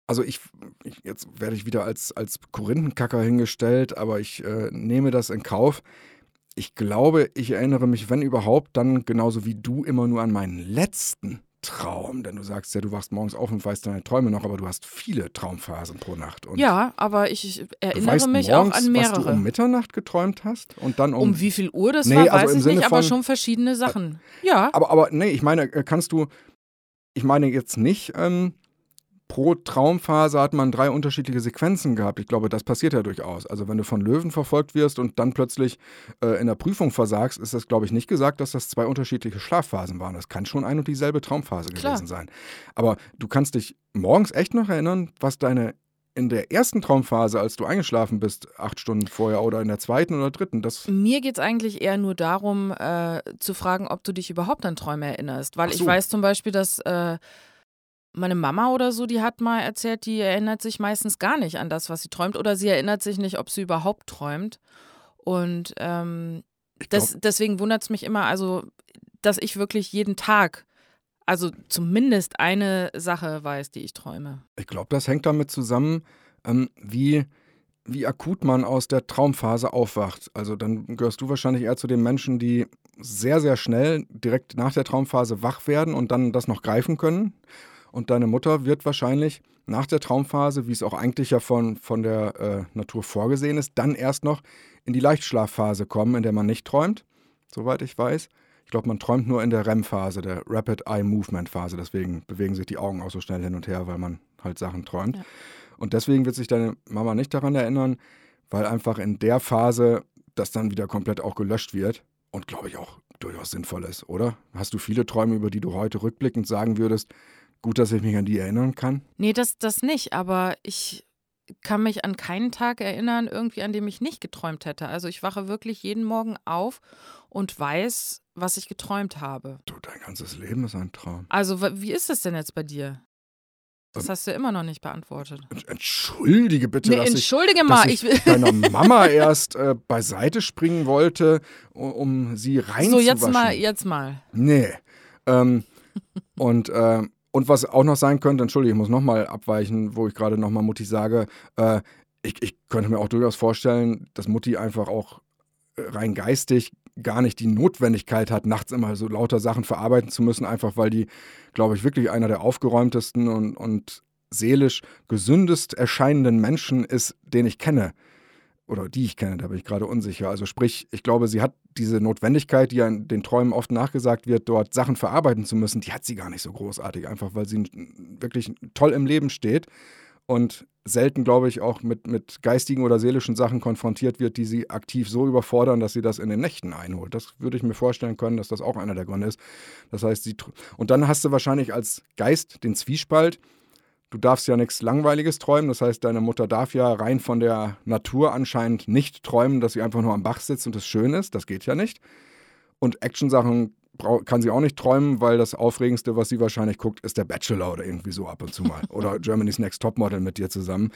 Also ich, ich, jetzt werde ich wieder als, als Korinthenkacker hingestellt, aber ich äh, nehme das in Kauf. Ich glaube, ich erinnere mich, wenn überhaupt, dann genauso wie du immer nur an meinen letzten Traum? Denn du sagst ja, du wachst morgens auf und weißt deine Träume noch, aber du hast viele Traumphasen pro Nacht. Und ja, aber ich erinnere mich morgens, auch an mehrere. Was du um Mitternacht geträumt hast und dann um. Um wie viel Uhr das nee, war, also weiß ich Sinne nicht, von, aber schon verschiedene Sachen. Ja. Aber, aber nee, ich meine, äh, kannst du. Ich meine jetzt nicht, ähm, pro Traumphase hat man drei unterschiedliche Sequenzen gehabt. Ich glaube, das passiert ja durchaus. Also wenn du von Löwen verfolgt wirst und dann plötzlich äh, in der Prüfung versagst, ist das, glaube ich, nicht gesagt, dass das zwei unterschiedliche Schlafphasen waren. Das kann schon ein und dieselbe Traumphase Klar. gewesen sein. Aber du kannst dich morgens echt noch erinnern, was deine in der ersten Traumphase, als du eingeschlafen bist, acht Stunden vorher oder in der zweiten oder dritten? Das Mir geht es eigentlich eher nur darum, äh, zu fragen, ob du dich überhaupt an Träume erinnerst. Weil so. ich weiß zum Beispiel, dass äh, meine Mama oder so, die hat mal erzählt, die erinnert sich meistens gar nicht an das, was sie träumt, oder sie erinnert sich nicht, ob sie überhaupt träumt. Und ähm, das, deswegen wundert es mich immer, also, dass ich wirklich jeden Tag, also zumindest eine Sache weiß, die ich träume. Ich glaube, das hängt damit zusammen, ähm, wie, wie akut man aus der Traumphase aufwacht. Also dann gehörst du wahrscheinlich eher zu den Menschen, die sehr, sehr schnell direkt nach der Traumphase wach werden und dann das noch greifen können. Und deine Mutter wird wahrscheinlich nach der Traumphase, wie es auch eigentlich ja von, von der äh, Natur vorgesehen ist, dann erst noch in die Leichtschlafphase kommen, in der man nicht träumt, soweit ich weiß. Ich glaube, man träumt nur in der REM-Phase, der Rapid Eye Movement Phase. Deswegen bewegen sich die Augen auch so schnell hin und her, weil man halt Sachen träumt. Ja. Und deswegen wird sich deine Mama nicht daran erinnern, weil einfach in der Phase das dann wieder komplett auch gelöscht wird. Und glaube ich auch durchaus sinnvoll ist, oder? Hast du viele Träume, über die du heute rückblickend sagen würdest, Gut, dass ich mich an die erinnern kann. Nee, das, das nicht, aber ich kann mich an keinen Tag erinnern, irgendwie an dem ich nicht geträumt hätte. Also ich wache wirklich jeden Morgen auf und weiß, was ich geträumt habe. Du, dein ganzes Leben ist ein Traum. Also wie ist es denn jetzt bei dir? Das ähm, hast du immer noch nicht beantwortet. Entschuldige bitte, nee, dass, entschuldige ich, mal, dass ich, ich deiner Mama erst äh, beiseite springen wollte, um, um sie reinzuwaschen. So, jetzt mal, jetzt mal. Nee. Ähm, und ähm, und was auch noch sein könnte, entschuldige, ich muss nochmal abweichen, wo ich gerade nochmal Mutti sage, äh, ich, ich könnte mir auch durchaus vorstellen, dass Mutti einfach auch äh, rein geistig gar nicht die Notwendigkeit hat, nachts immer so lauter Sachen verarbeiten zu müssen, einfach weil die, glaube ich, wirklich einer der aufgeräumtesten und, und seelisch gesündest erscheinenden Menschen ist, den ich kenne. Oder die ich kenne, da bin ich gerade unsicher. Also sprich, ich glaube, sie hat diese Notwendigkeit, die ja in den Träumen oft nachgesagt wird, dort Sachen verarbeiten zu müssen, die hat sie gar nicht so großartig, einfach weil sie wirklich toll im Leben steht und selten, glaube ich, auch mit, mit geistigen oder seelischen Sachen konfrontiert wird, die sie aktiv so überfordern, dass sie das in den Nächten einholt. Das würde ich mir vorstellen können, dass das auch einer der Gründe ist. Das heißt, sie. Und dann hast du wahrscheinlich als Geist den Zwiespalt, du darfst ja nichts Langweiliges träumen. Das heißt, deine Mutter darf ja rein von der Natur anscheinend nicht träumen, dass sie einfach nur am Bach sitzt und es schön ist. Das geht ja nicht. Und Actionsachen kann sie auch nicht träumen, weil das Aufregendste, was sie wahrscheinlich guckt, ist der Bachelor oder irgendwie so ab und zu mal. oder Germany's Next Topmodel mit dir zusammen.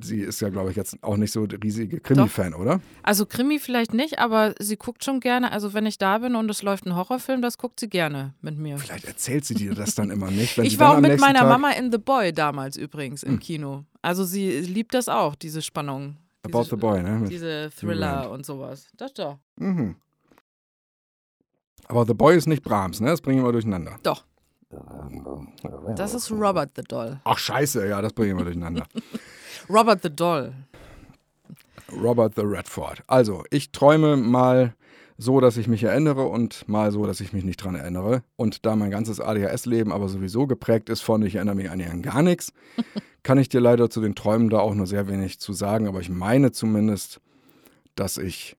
Sie ist ja, glaube ich, jetzt auch nicht so riesige Krimi-Fan, oder? Also Krimi vielleicht nicht, aber sie guckt schon gerne. Also wenn ich da bin und es läuft ein Horrorfilm, das guckt sie gerne mit mir. Vielleicht erzählt sie dir das dann immer nicht. ich war auch mit meiner Tag Mama in The Boy damals übrigens im hm. Kino. Also sie liebt das auch, diese Spannung. About diese, the Boy, ne? Mit diese Thriller und sowas. Das doch. Mhm. Aber The Boy ist nicht Brahms, ne? Das bringen wir durcheinander. Doch. Das ist Robert the Doll. Ach, scheiße, ja, das bringen wir durcheinander. Robert the Doll. Robert the Redford. Also, ich träume mal so, dass ich mich erinnere und mal so, dass ich mich nicht dran erinnere. Und da mein ganzes ADHS-Leben aber sowieso geprägt ist von, ich erinnere mich an gar nichts, kann ich dir leider zu den Träumen da auch nur sehr wenig zu sagen. Aber ich meine zumindest, dass ich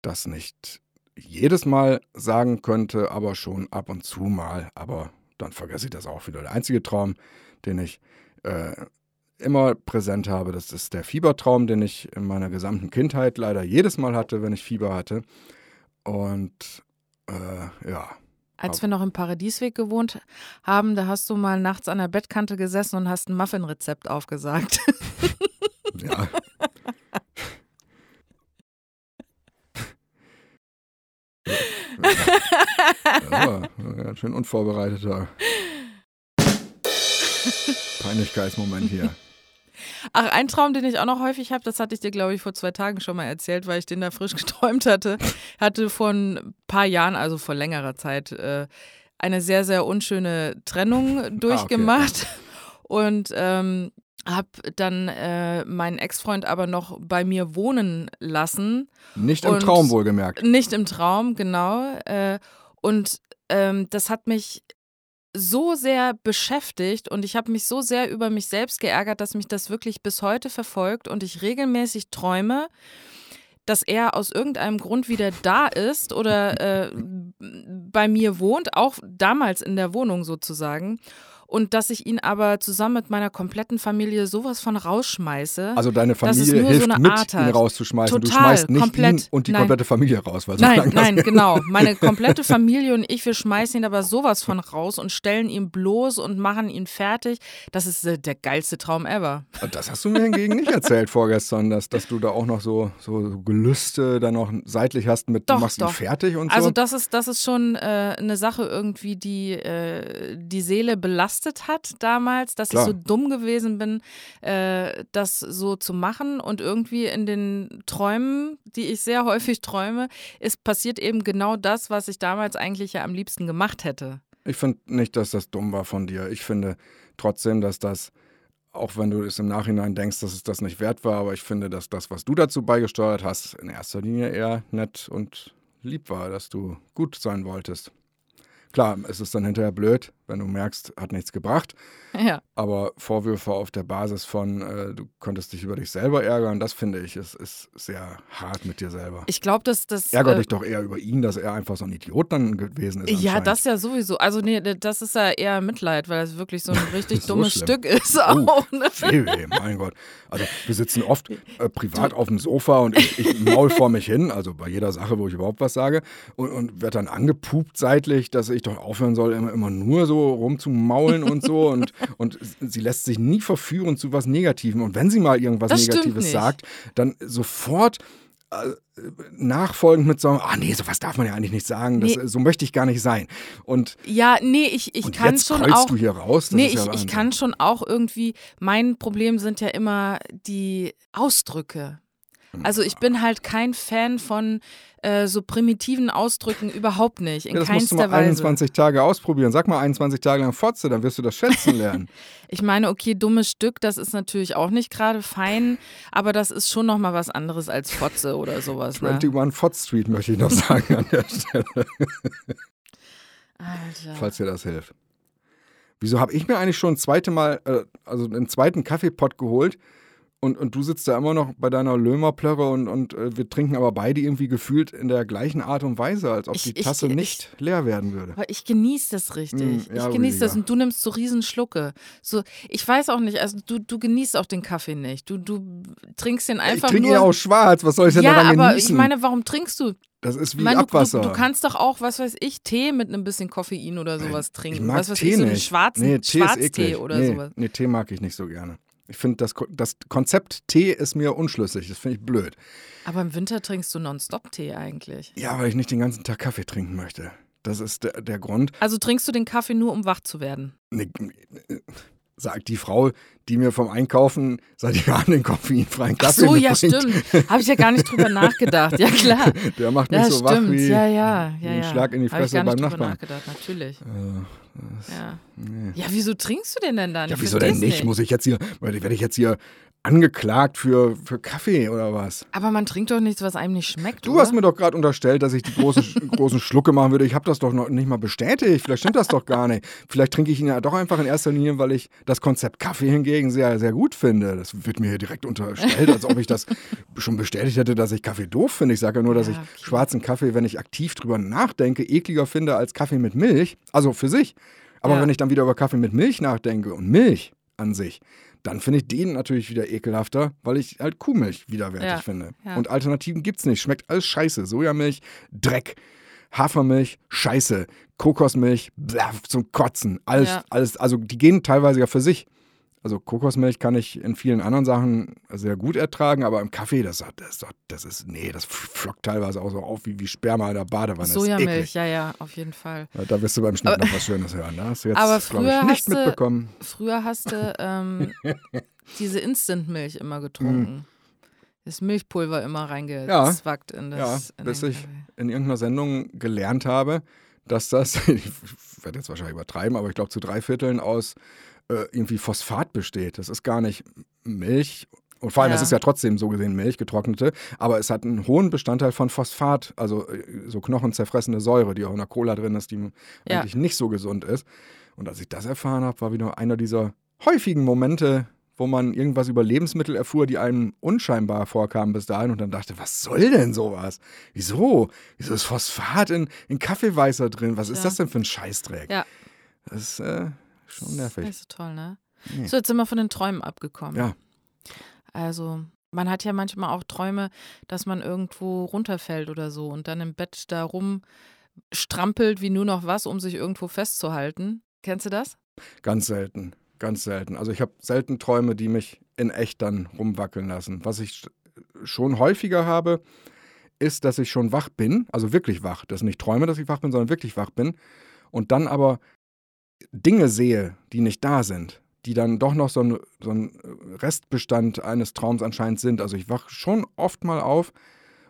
das nicht jedes Mal sagen könnte, aber schon ab und zu mal. Aber dann vergesse ich das auch wieder. Der einzige Traum, den ich äh, immer präsent habe, das ist der Fiebertraum, den ich in meiner gesamten Kindheit leider jedes Mal hatte, wenn ich Fieber hatte. Und äh, ja. Als wir noch im Paradiesweg gewohnt haben, da hast du mal nachts an der Bettkante gesessen und hast ein Muffin-Rezept aufgesagt. Ja. Ja, ganz schön unvorbereiteter Peinlichkeitsmoment hier. Ach, ein Traum, den ich auch noch häufig habe, das hatte ich dir, glaube ich, vor zwei Tagen schon mal erzählt, weil ich den da frisch geträumt hatte. Hatte vor ein paar Jahren, also vor längerer Zeit, äh, eine sehr, sehr unschöne Trennung durchgemacht. Ah, okay. Und ähm, habe dann äh, meinen Ex-Freund aber noch bei mir wohnen lassen. Nicht im Traum wohlgemerkt. Nicht im Traum, genau. Äh, und ähm, das hat mich so sehr beschäftigt und ich habe mich so sehr über mich selbst geärgert, dass mich das wirklich bis heute verfolgt und ich regelmäßig träume, dass er aus irgendeinem Grund wieder da ist oder äh, bei mir wohnt, auch damals in der Wohnung sozusagen und dass ich ihn aber zusammen mit meiner kompletten Familie sowas von rausschmeiße. Also deine Familie hilft so mit, Art ihn rauszuschmeißen. Total, du schmeißt nicht komplett, ihn und die nein. komplette Familie raus. Weil so nein, nein, genau. Meine komplette Familie und ich, wir schmeißen ihn aber sowas von raus und stellen ihn bloß und machen ihn fertig. Das ist äh, der geilste Traum ever. Das hast du mir hingegen nicht erzählt vorgestern, dass, dass du da auch noch so, so Gelüste dann noch seitlich hast mit, doch, du machst doch. ihn fertig und so. Also das ist, das ist schon äh, eine Sache irgendwie, die äh, die Seele belastet hat damals, dass Klar. ich so dumm gewesen bin, äh, das so zu machen. Und irgendwie in den Träumen, die ich sehr häufig träume, ist passiert eben genau das, was ich damals eigentlich ja am liebsten gemacht hätte. Ich finde nicht, dass das dumm war von dir. Ich finde trotzdem, dass das auch wenn du es im Nachhinein denkst, dass es das nicht wert war, aber ich finde, dass das, was du dazu beigesteuert hast, in erster Linie eher nett und lieb war, dass du gut sein wolltest. Klar, es ist dann hinterher blöd, wenn du merkst, hat nichts gebracht. Ja. Aber Vorwürfe auf der Basis von, äh, du könntest dich über dich selber ärgern, das finde ich, ist, ist sehr hart mit dir selber. Ich glaube, dass das. Ärger äh, dich doch eher über ihn, dass er einfach so ein Idiot dann gewesen ist. Ja, das ja sowieso. Also, nee, das ist ja eher Mitleid, weil das wirklich so ein richtig so dummes schlimm. Stück ist. Auch, oh, ne? Weh, mein Gott. Also, wir sitzen oft äh, privat auf dem Sofa und ich, ich maul vor mich hin, also bei jeder Sache, wo ich überhaupt was sage, und, und werde dann angepupt seitlich, dass ich doch aufhören soll, immer, immer nur so rumzumaulen und so. Und, und sie lässt sich nie verführen zu was Negativem. Und wenn sie mal irgendwas das Negatives sagt, dann sofort äh, nachfolgend mit so, ah nee, sowas darf man ja eigentlich nicht sagen, das, nee. so möchte ich gar nicht sein. Und ja, nee, ich, ich kann jetzt schon auch. du hier raus. nee, ich, ja ich kann schon auch irgendwie. Mein Problem sind ja immer die Ausdrücke. Also ich bin halt kein Fan von äh, so primitiven Ausdrücken überhaupt nicht. In Ja, das musst du mal Weise. 21 Tage ausprobieren. Sag mal 21 Tage lang Fotze, dann wirst du das schätzen lernen. Ich meine, okay, dummes Stück, das ist natürlich auch nicht gerade fein, aber das ist schon noch mal was anderes als Fotze oder sowas. Ne? 21 Fotz Street möchte ich noch sagen an der Stelle, Alter. falls dir das hilft. Wieso habe ich mir eigentlich schon ein zweite Mal, äh, also einen zweiten Kaffeepott geholt und, und du sitzt da immer noch bei deiner Lömerplörre und, und äh, wir trinken aber beide irgendwie gefühlt in der gleichen Art und Weise, als ob Ich- die ich- Tasse ich- nicht leer werden würde. Aber ich genieße das richtig. Mm, ja, ich genieße das und du nimmst so riesen Schlucke. So, ich weiß auch nicht, also du, du genießt auch den Kaffee nicht. Du, du trinkst den Ich einfach trinke nur. ihn auch schwarz, was soll ich denn ja, daran aber genießen? ich meine, warum trinkst du? das ist wie Ich meine, du, Abwasser. du, du kannst doch auch, was weiß ich, Tee mit einem bisschen Koffein oder sowas trinken. ich mag was weiß Tee ich, so einen nicht. schwarzen nee, Tee ist Schwarztee oder nee, sowas. Nee, Tee mag ich nicht so gerne. Ich finde, das, das Konzept Tee ist mir unschlüssig. Das finde ich blöd. Aber im Winter trinkst du Nonstop-Tee eigentlich. Ja, weil ich nicht den ganzen Tag Kaffee trinken möchte. Das ist der, der Grund. Also trinkst du den Kaffee nur, um wach zu werden. Nee, äh, sagt die Frau, die mir vom Einkaufen seit Jahren den koffeinfreien Ach Kaffee so, ja, mitbringt. stimmt. Habe ich ja gar nicht drüber nachgedacht. Ja, klar. Der macht mich Ja, so wach stimmt. wie ja, ja, ja, ein ja. Schlag in die Hab ich Fresse gar nicht beim drüber Nachbarn. nachgedacht, natürlich. Äh, Ja. nee. ja, wieso trinkst du den denn dann? Ja, Ich wieso denn nicht? Muss ich jetzt hier, werde ich jetzt hier angeklagt für, für Kaffee oder was? Aber man trinkt doch nichts, was einem nicht schmeckt. Du oder? hast mir doch gerade unterstellt, dass ich die große, großen Schlucke machen würde. Ich habe das doch noch nicht mal bestätigt. Vielleicht stimmt das doch gar nicht. Vielleicht trinke ich ihn ja doch einfach in erster Linie, weil ich das Konzept Kaffee hingegen sehr, sehr gut finde. Das wird mir hier direkt unterstellt, als ob ich das schon bestätigt hätte, dass ich Kaffee doof finde. Ich sage ja nur, dass Ja, ich okay. schwarzen Kaffee, wenn ich aktiv drüber nachdenke, ekliger finde als Kaffee mit Milch. Also für sich. Aber Ja. wenn ich dann wieder über Kaffee mit Milch nachdenke und Milch an sich, dann finde ich den natürlich wieder ekelhafter, weil ich halt Kuhmilch widerwärtig Ja, finde. ja. Und Alternativen gibt's nicht. Schmeckt alles scheiße. Sojamilch, Dreck. Hafermilch, scheiße. Kokosmilch, bläh, zum Kotzen. Alles, Ja. alles, also die gehen teilweise ja für sich. Also Kokosmilch kann ich in vielen anderen Sachen sehr gut ertragen, aber im Kaffee, das, das, das ist, nee, das flockt teilweise auch so auf wie, wie Sperma in der Badewanne. Das Sojamilch, ja, ja, auf jeden Fall. Ja, Da wirst du beim Schnitt noch was Schönes hören. Da hast du jetzt, Aber glaube früher ich, nicht du- mitbekommen. Früher hast du ähm, diese Instant-Milch immer getrunken. Das Milchpulver immer reingezwackt in Mhm. Ja, das. in bis ich Kaffee. in irgendeiner Sendung gelernt habe, dass das, ich werde jetzt wahrscheinlich übertreiben, aber ich glaube zu drei Vierteln aus äh, irgendwie Phosphat besteht. Das ist gar nicht Milch. Und vor allem, Ja. es ist ja trotzdem so gesehen Milch, getrocknete, aber es hat einen hohen Bestandteil von Phosphat, also äh, so knochenzerfressende Säure, die auch in der Cola drin ist, die Ja. eigentlich nicht so gesund ist. Und als ich das erfahren habe, war wieder einer dieser häufigen Momente, wo man irgendwas über Lebensmittel erfuhr, die einem unscheinbar vorkamen bis dahin und dann dachte, was soll denn sowas? Wieso? Wieso ist Phosphat in, in Kaffeeweißer drin? Was ist Ja. das denn für ein Scheißdreck? Ja. Das ist äh, schon nervig. Nicht so toll, ne? Nee. So, jetzt sind wir von den Träumen abgekommen. Ja. Also, man hat ja manchmal auch Träume, dass man irgendwo runterfällt oder so und dann im Bett da rumstrampelt wie nur noch was, um sich irgendwo festzuhalten. Kennst du das? Ganz selten. Ganz selten. Also ich habe selten Träume, die mich in echt dann rumwackeln lassen. Was ich sch- schon häufiger habe, ist, dass ich schon wach bin, also wirklich wach. Das nicht träume, dass ich wach bin, sondern wirklich wach bin. Und dann aber Dinge sehe, die nicht da sind, die dann doch noch so ein, so ein Restbestand eines Traums anscheinend sind. Also ich wach schon oft mal auf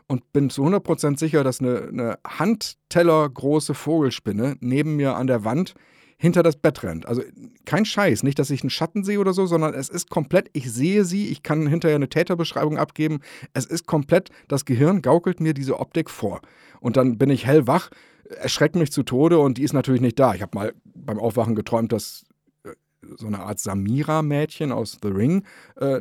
und bin zu 100% sicher, dass eine, eine Handteller große Vogelspinne neben mir an der Wand hinter das Bett rennt. Also kein Scheiß, nicht, dass ich einen Schatten sehe oder so, sondern es ist komplett, ich sehe sie, ich kann hinterher eine Täterbeschreibung abgeben. Es ist komplett, das Gehirn gaukelt mir diese Optik vor. Und dann bin ich hellwach, erschreckt mich zu Tode und die ist natürlich nicht da. Ich habe mal beim Aufwachen geträumt, dass äh, so eine Art Samira-Mädchen aus The Ring äh,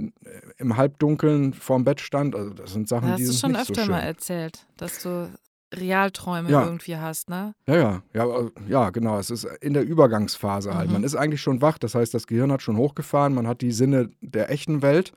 im Halbdunkeln vorm Bett stand. Also das sind Sachen, Das die hast du schon öfter so mal erzählt, dass du Realträume Ja. irgendwie hast, ne? Ja, ja, ja, ja, genau. Es ist in der Übergangsphase halt. Mhm. Man ist eigentlich schon wach, das heißt, das Gehirn hat schon hochgefahren, man hat die Sinne der echten Welt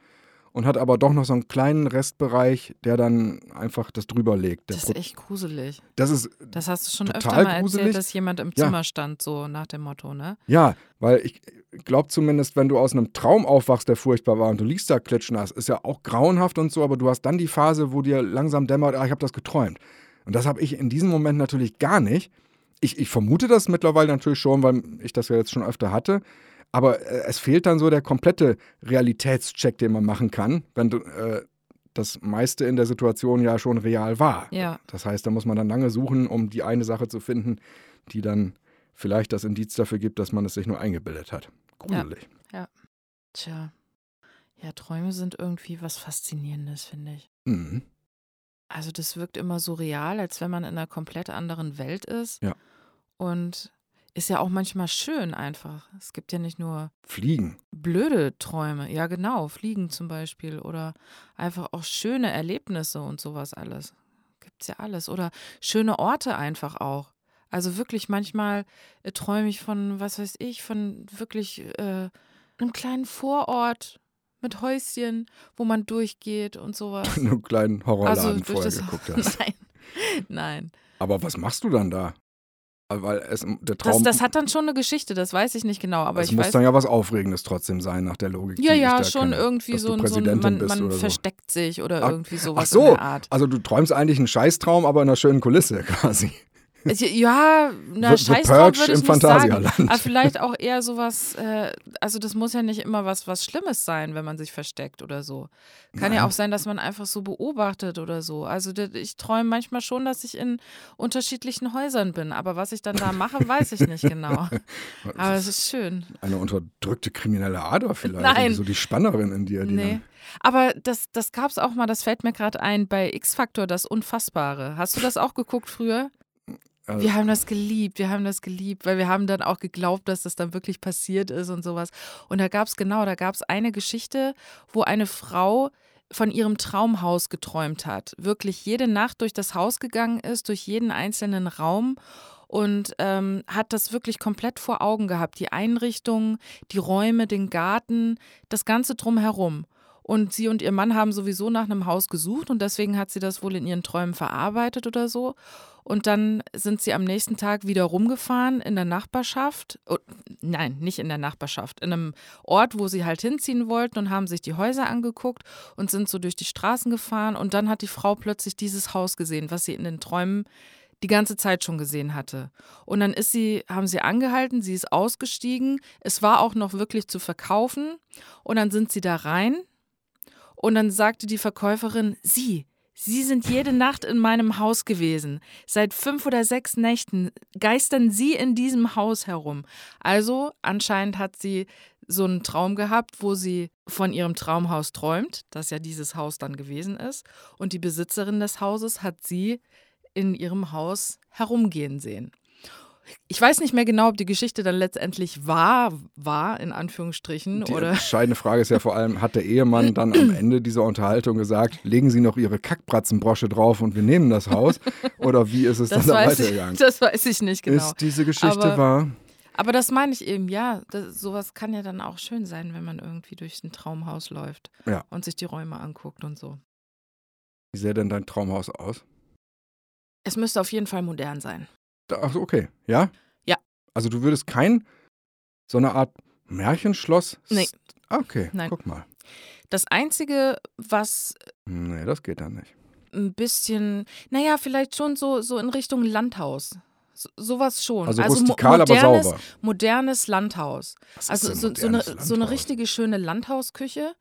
und hat aber doch noch so einen kleinen Restbereich, der dann einfach das drüber legt. Das Pro- ist echt gruselig. das ist, Das hast du schon öfter mal gruselig. erzählt, dass jemand im Ja. Zimmer stand, so nach dem Motto, ne? ja, weil ich glaube zumindest, wenn du aus einem Traum aufwachst, der furchtbar war und du liegst da klitschnass, ist ja auch grauenhaft und so, aber du hast dann die Phase, wo dir langsam dämmert, ah, ich habe das geträumt. Und das habe ich in diesem Moment natürlich gar nicht. Ich, ich vermute das mittlerweile natürlich schon, weil ich das ja jetzt schon öfter hatte. Aber äh, es fehlt dann so der komplette Realitätscheck, den man machen kann, wenn äh, das meiste in der Situation ja schon real war. Ja. Das heißt, da muss man dann lange suchen, um die eine Sache zu finden, die dann vielleicht das Indiz dafür gibt, dass man es sich nur eingebildet hat. Gruselig. Tja. Ja, Träume sind irgendwie was Faszinierendes, finde ich. Mhm. Also das wirkt immer so real, als wenn man in einer komplett anderen Welt ist. Ja. Und ist ja auch manchmal schön einfach. Es gibt ja nicht nur Fliegen. blöde Träume. Ja, genau. Fliegen zum Beispiel. Oder einfach auch schöne Erlebnisse und sowas alles. Gibt's ja alles. Oder schöne Orte einfach auch. Also wirklich manchmal äh, träume ich von, was weiß ich, von wirklich äh, einem kleinen Vorort mit Häuschen, wo man durchgeht und sowas. In einem kleinen Horrorladen Also vorher geguckt hast. Nein. Nein. Aber was machst du dann da? Weil es, der Das, Traum, das hat dann schon eine Geschichte, das weiß ich nicht genau, aber es ich muss weiß. dann ja was Aufregendes trotzdem sein, nach der Logik. Ja, ja, schon kenne. irgendwie so ein, so ein man, man so. versteckt sich oder Ach- irgendwie Ach sowas so, in der Art. also du träumst eigentlich einen Scheißtraum, aber in einer schönen Kulisse quasi. Ja, na, Scheißtraum würde ich im nicht sagen. Aber vielleicht auch eher sowas, äh, also das muss ja nicht immer was, was Schlimmes sein, wenn man sich versteckt oder so. Kann ja Nein. auch sein, dass man einfach so beobachtet oder so. Also ich träume manchmal schon, dass ich in unterschiedlichen Häusern bin, aber was ich dann da mache, weiß ich nicht genau. Aber es ist schön. Eine unterdrückte kriminelle Ader vielleicht. Nein. So die Spannerin in dir. Die Nee. Aber das, das gab es auch mal, das fällt mir gerade ein, bei X-Factor, das Unfassbare. Hast du das auch geguckt früher? Also- Wir haben das geliebt, wir haben das geliebt, weil wir haben dann auch geglaubt, dass das dann wirklich passiert ist und sowas. Und da gab es genau, da gab es eine Geschichte, wo eine Frau von ihrem Traumhaus geträumt hat. Wirklich jede Nacht durch das Haus gegangen ist, durch jeden einzelnen Raum und ähm, hat das wirklich komplett vor Augen gehabt. Die Einrichtung, die Räume, den Garten, das Ganze drumherum. Und sie und ihr Mann haben sowieso nach einem Haus gesucht und deswegen hat sie das wohl in ihren Träumen verarbeitet oder so. Und dann sind sie am nächsten Tag wieder rumgefahren in der Nachbarschaft. Oh, nein, nicht in der Nachbarschaft, in einem Ort, wo sie halt hinziehen wollten und haben sich die Häuser angeguckt und sind so durch die Straßen gefahren. Und dann hat die Frau plötzlich dieses Haus gesehen, was sie in den Träumen die ganze Zeit schon gesehen hatte. Und dann ist sie, haben sie angehalten, sie ist ausgestiegen. Es war auch noch wirklich zu verkaufen. Und dann sind sie da rein. Und dann sagte die Verkäuferin, Sie, Sie sind jede Nacht in meinem Haus gewesen. Seit fünf oder sechs Nächten geistern Sie in diesem Haus herum. Also anscheinend hat sie so einen Traum gehabt, wo sie von ihrem Traumhaus träumt, das ja dieses Haus dann gewesen ist. Und die Besitzerin des Hauses hat sie in ihrem Haus herumgehen sehen. Ich weiß nicht mehr genau, ob die Geschichte dann letztendlich wahr war, in Anführungsstrichen, Die oder. entscheidende Frage ist ja vor allem, hat der Ehemann dann am Ende dieser Unterhaltung gesagt, legen Sie noch Ihre Kackbratzenbrosche drauf und wir nehmen das Haus? Oder wie ist es Das dann ich, weitergegangen? das weiß ich nicht genau. Ist diese Geschichte Aber- wahr? Aber das meine ich eben, ja. Das, sowas kann ja dann auch schön sein, wenn man irgendwie durch ein Traumhaus läuft Ja. und sich die Räume anguckt und so. Wie sähe denn dein Traumhaus aus? Es müsste auf jeden Fall modern sein. Ach, okay. Ja? Ja. Also du würdest kein, so eine Art Märchenschloss? Nee. Ah, Okay, Nein. guck mal. Das Einzige, was Nee, das geht dann nicht. ein bisschen, naja, vielleicht schon so, so in Richtung Landhaus. So, sowas schon. Also, mo- rustikal, aber modernes, sauber. modernes Landhaus. Was Also so, so, eine, modernes so eine Landhaus? richtige schöne Landhausküche.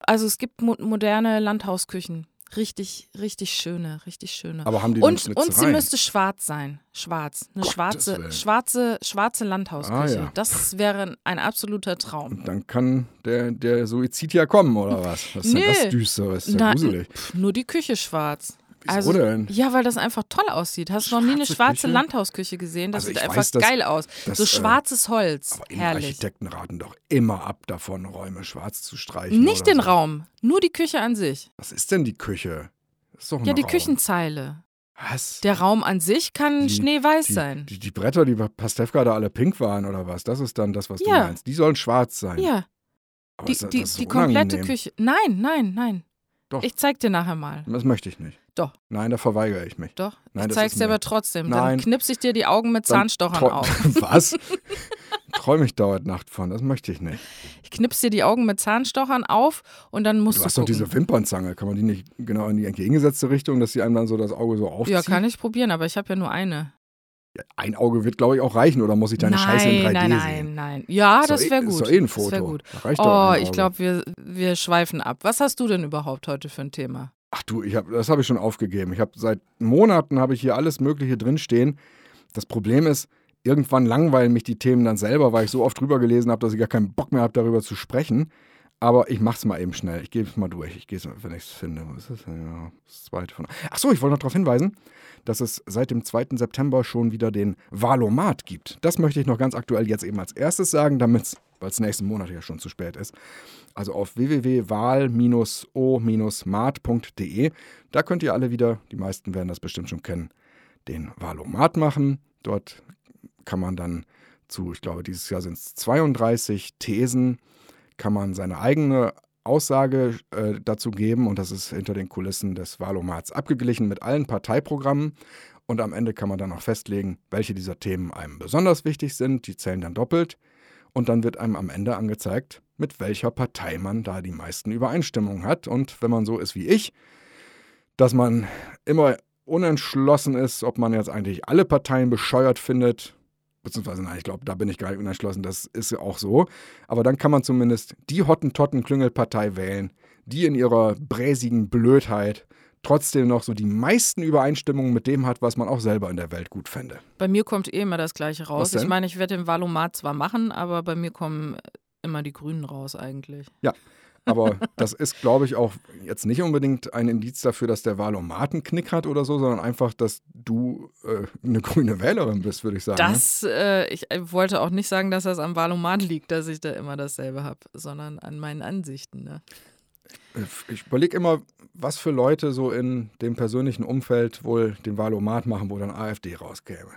Also es gibt mo moderne Landhausküchen. Richtig, richtig schöne, richtig schöne. Aber haben die und, und sie müsste schwarz sein. Schwarz. Eine Gottes schwarze, Willen. schwarze, schwarze Landhausküche. Ah, ja. Das wäre ein absoluter Traum. Und dann kann der, der Suizid ja kommen, oder was? Was ist denn das Düsteres? Ist ja Na, gruselig. pff, nur die Küche schwarz. Wieso also, denn? Ja, weil das einfach toll aussieht. Hast du noch nie eine Schwarze Küche? Landhausküche gesehen? Das Also sieht einfach weiß, dass- geil aus. dass, so äh, schwarzes Holz. Aber Herrlich. Innenarchitekten raten doch immer ab davon, Räume schwarz zu streichen. Nicht den so. Raum, nur die Küche an sich. Was ist denn die Küche? Das ist doch ein Ja, die Raum. Küchenzeile. Was? Der Raum an sich kann Die- schneeweiß die, sein. Die, die Bretter, die bei Pastewka da alle pink waren, oder was? Das ist dann das, was Ja. du meinst. Die sollen schwarz sein. Ja, Aber die, ist das- die, das ist die komplette. Küche. Nein, nein, nein. Doch. Ich zeig dir nachher mal. Das möchte ich nicht. Doch. Nein, da verweigere ich mich. Doch, Nein, ich zeig's dir aber trotzdem. Nein. Dann knipse ich dir die Augen mit Zahnstochern auf. Was? Träume ich dauernd Nacht von. Das möchte ich nicht. Ich knipse dir die Augen mit Zahnstochern auf und dann musst Du du, hast doch diese Wimpernzange. Kann man die nicht genau in die entgegengesetzte Richtung, dass sie einem dann so das Auge so aufzieht? Ja, kann ich probieren, aber ich habe ja nur eine. Ein Auge wird, glaube ich, auch reichen, oder muss ich deine nein, Scheiße in 3D nein, sehen? Nein, nein, Ja, Ist das eh- wäre ist gut. doch eh ein Das Foto. gut. Da reicht doch Oh, ich glaube, wir, wir schweifen ab. Was hast du denn überhaupt heute für ein Thema? Ach du, ich hab, das habe ich schon aufgegeben. Ich habe seit Monaten habe ich hier alles Mögliche drinstehen. Das Problem ist, irgendwann langweilen mich die Themen dann selber, weil ich so oft drüber gelesen habe, dass ich gar keinen Bock mehr habe, darüber zu sprechen. Aber ich mache es mal eben schnell. Ich gebe es mal durch. Ich gehe es, wenn ich es finde. Was ist das? Ja, das zweite von. Ach so, ich wollte noch darauf hinweisen, dass es seit dem 2. September schon wieder den Valomat gibt. Das möchte ich noch ganz aktuell jetzt eben als erstes sagen, damit weil es nächsten Monat ja schon zu spät ist. Also auf www.wahl-o-mat.de. Da könnt ihr alle wieder, die meisten werden das bestimmt schon kennen, den Valomat machen. Dort kann man dann zu, ich glaube, dieses Jahr sind es 32 Thesen, kann man seine eigene Aussage äh, dazu geben und das ist hinter den Kulissen des Valomats abgeglichen mit allen Parteiprogrammen. Und am Ende kann man dann auch festlegen, welche dieser Themen einem besonders wichtig sind. Die zählen dann doppelt. Und dann wird einem am Ende angezeigt, mit welcher Partei man da die meisten Übereinstimmungen hat. Und wenn man so ist wie ich, dass man immer unentschlossen ist, ob man jetzt eigentlich alle Parteien bescheuert findet, beziehungsweise nein, ich glaube, da bin ich gar nicht unentschlossen, das ist ja auch so. Aber dann kann man zumindest die Hottentotten-Klüngelpartei wählen, die in ihrer bräsigen Blödheit trotzdem noch so die meisten Übereinstimmungen mit dem hat, was man auch selber in der Welt gut fände. Bei mir kommt eh immer das Gleiche raus. Ich meine, ich werde den Valomat zwar machen, aber bei mir kommen immer die Grünen raus eigentlich. Aber das ist, glaube ich, auch jetzt nicht unbedingt ein Indiz dafür, dass der Wahlomat einen Knick hat oder so, sondern einfach, dass du äh, eine grüne Wählerin bist, würde ich sagen. ne? Das, äh, ich äh, wollte auch nicht sagen, dass das am Valomat liegt, dass ich da immer dasselbe habe, sondern an meinen Ansichten. Ne? Ich überlege immer, was für Leute so in dem persönlichen Umfeld wohl den Wahlomat machen, wo dann AfD rauskäme.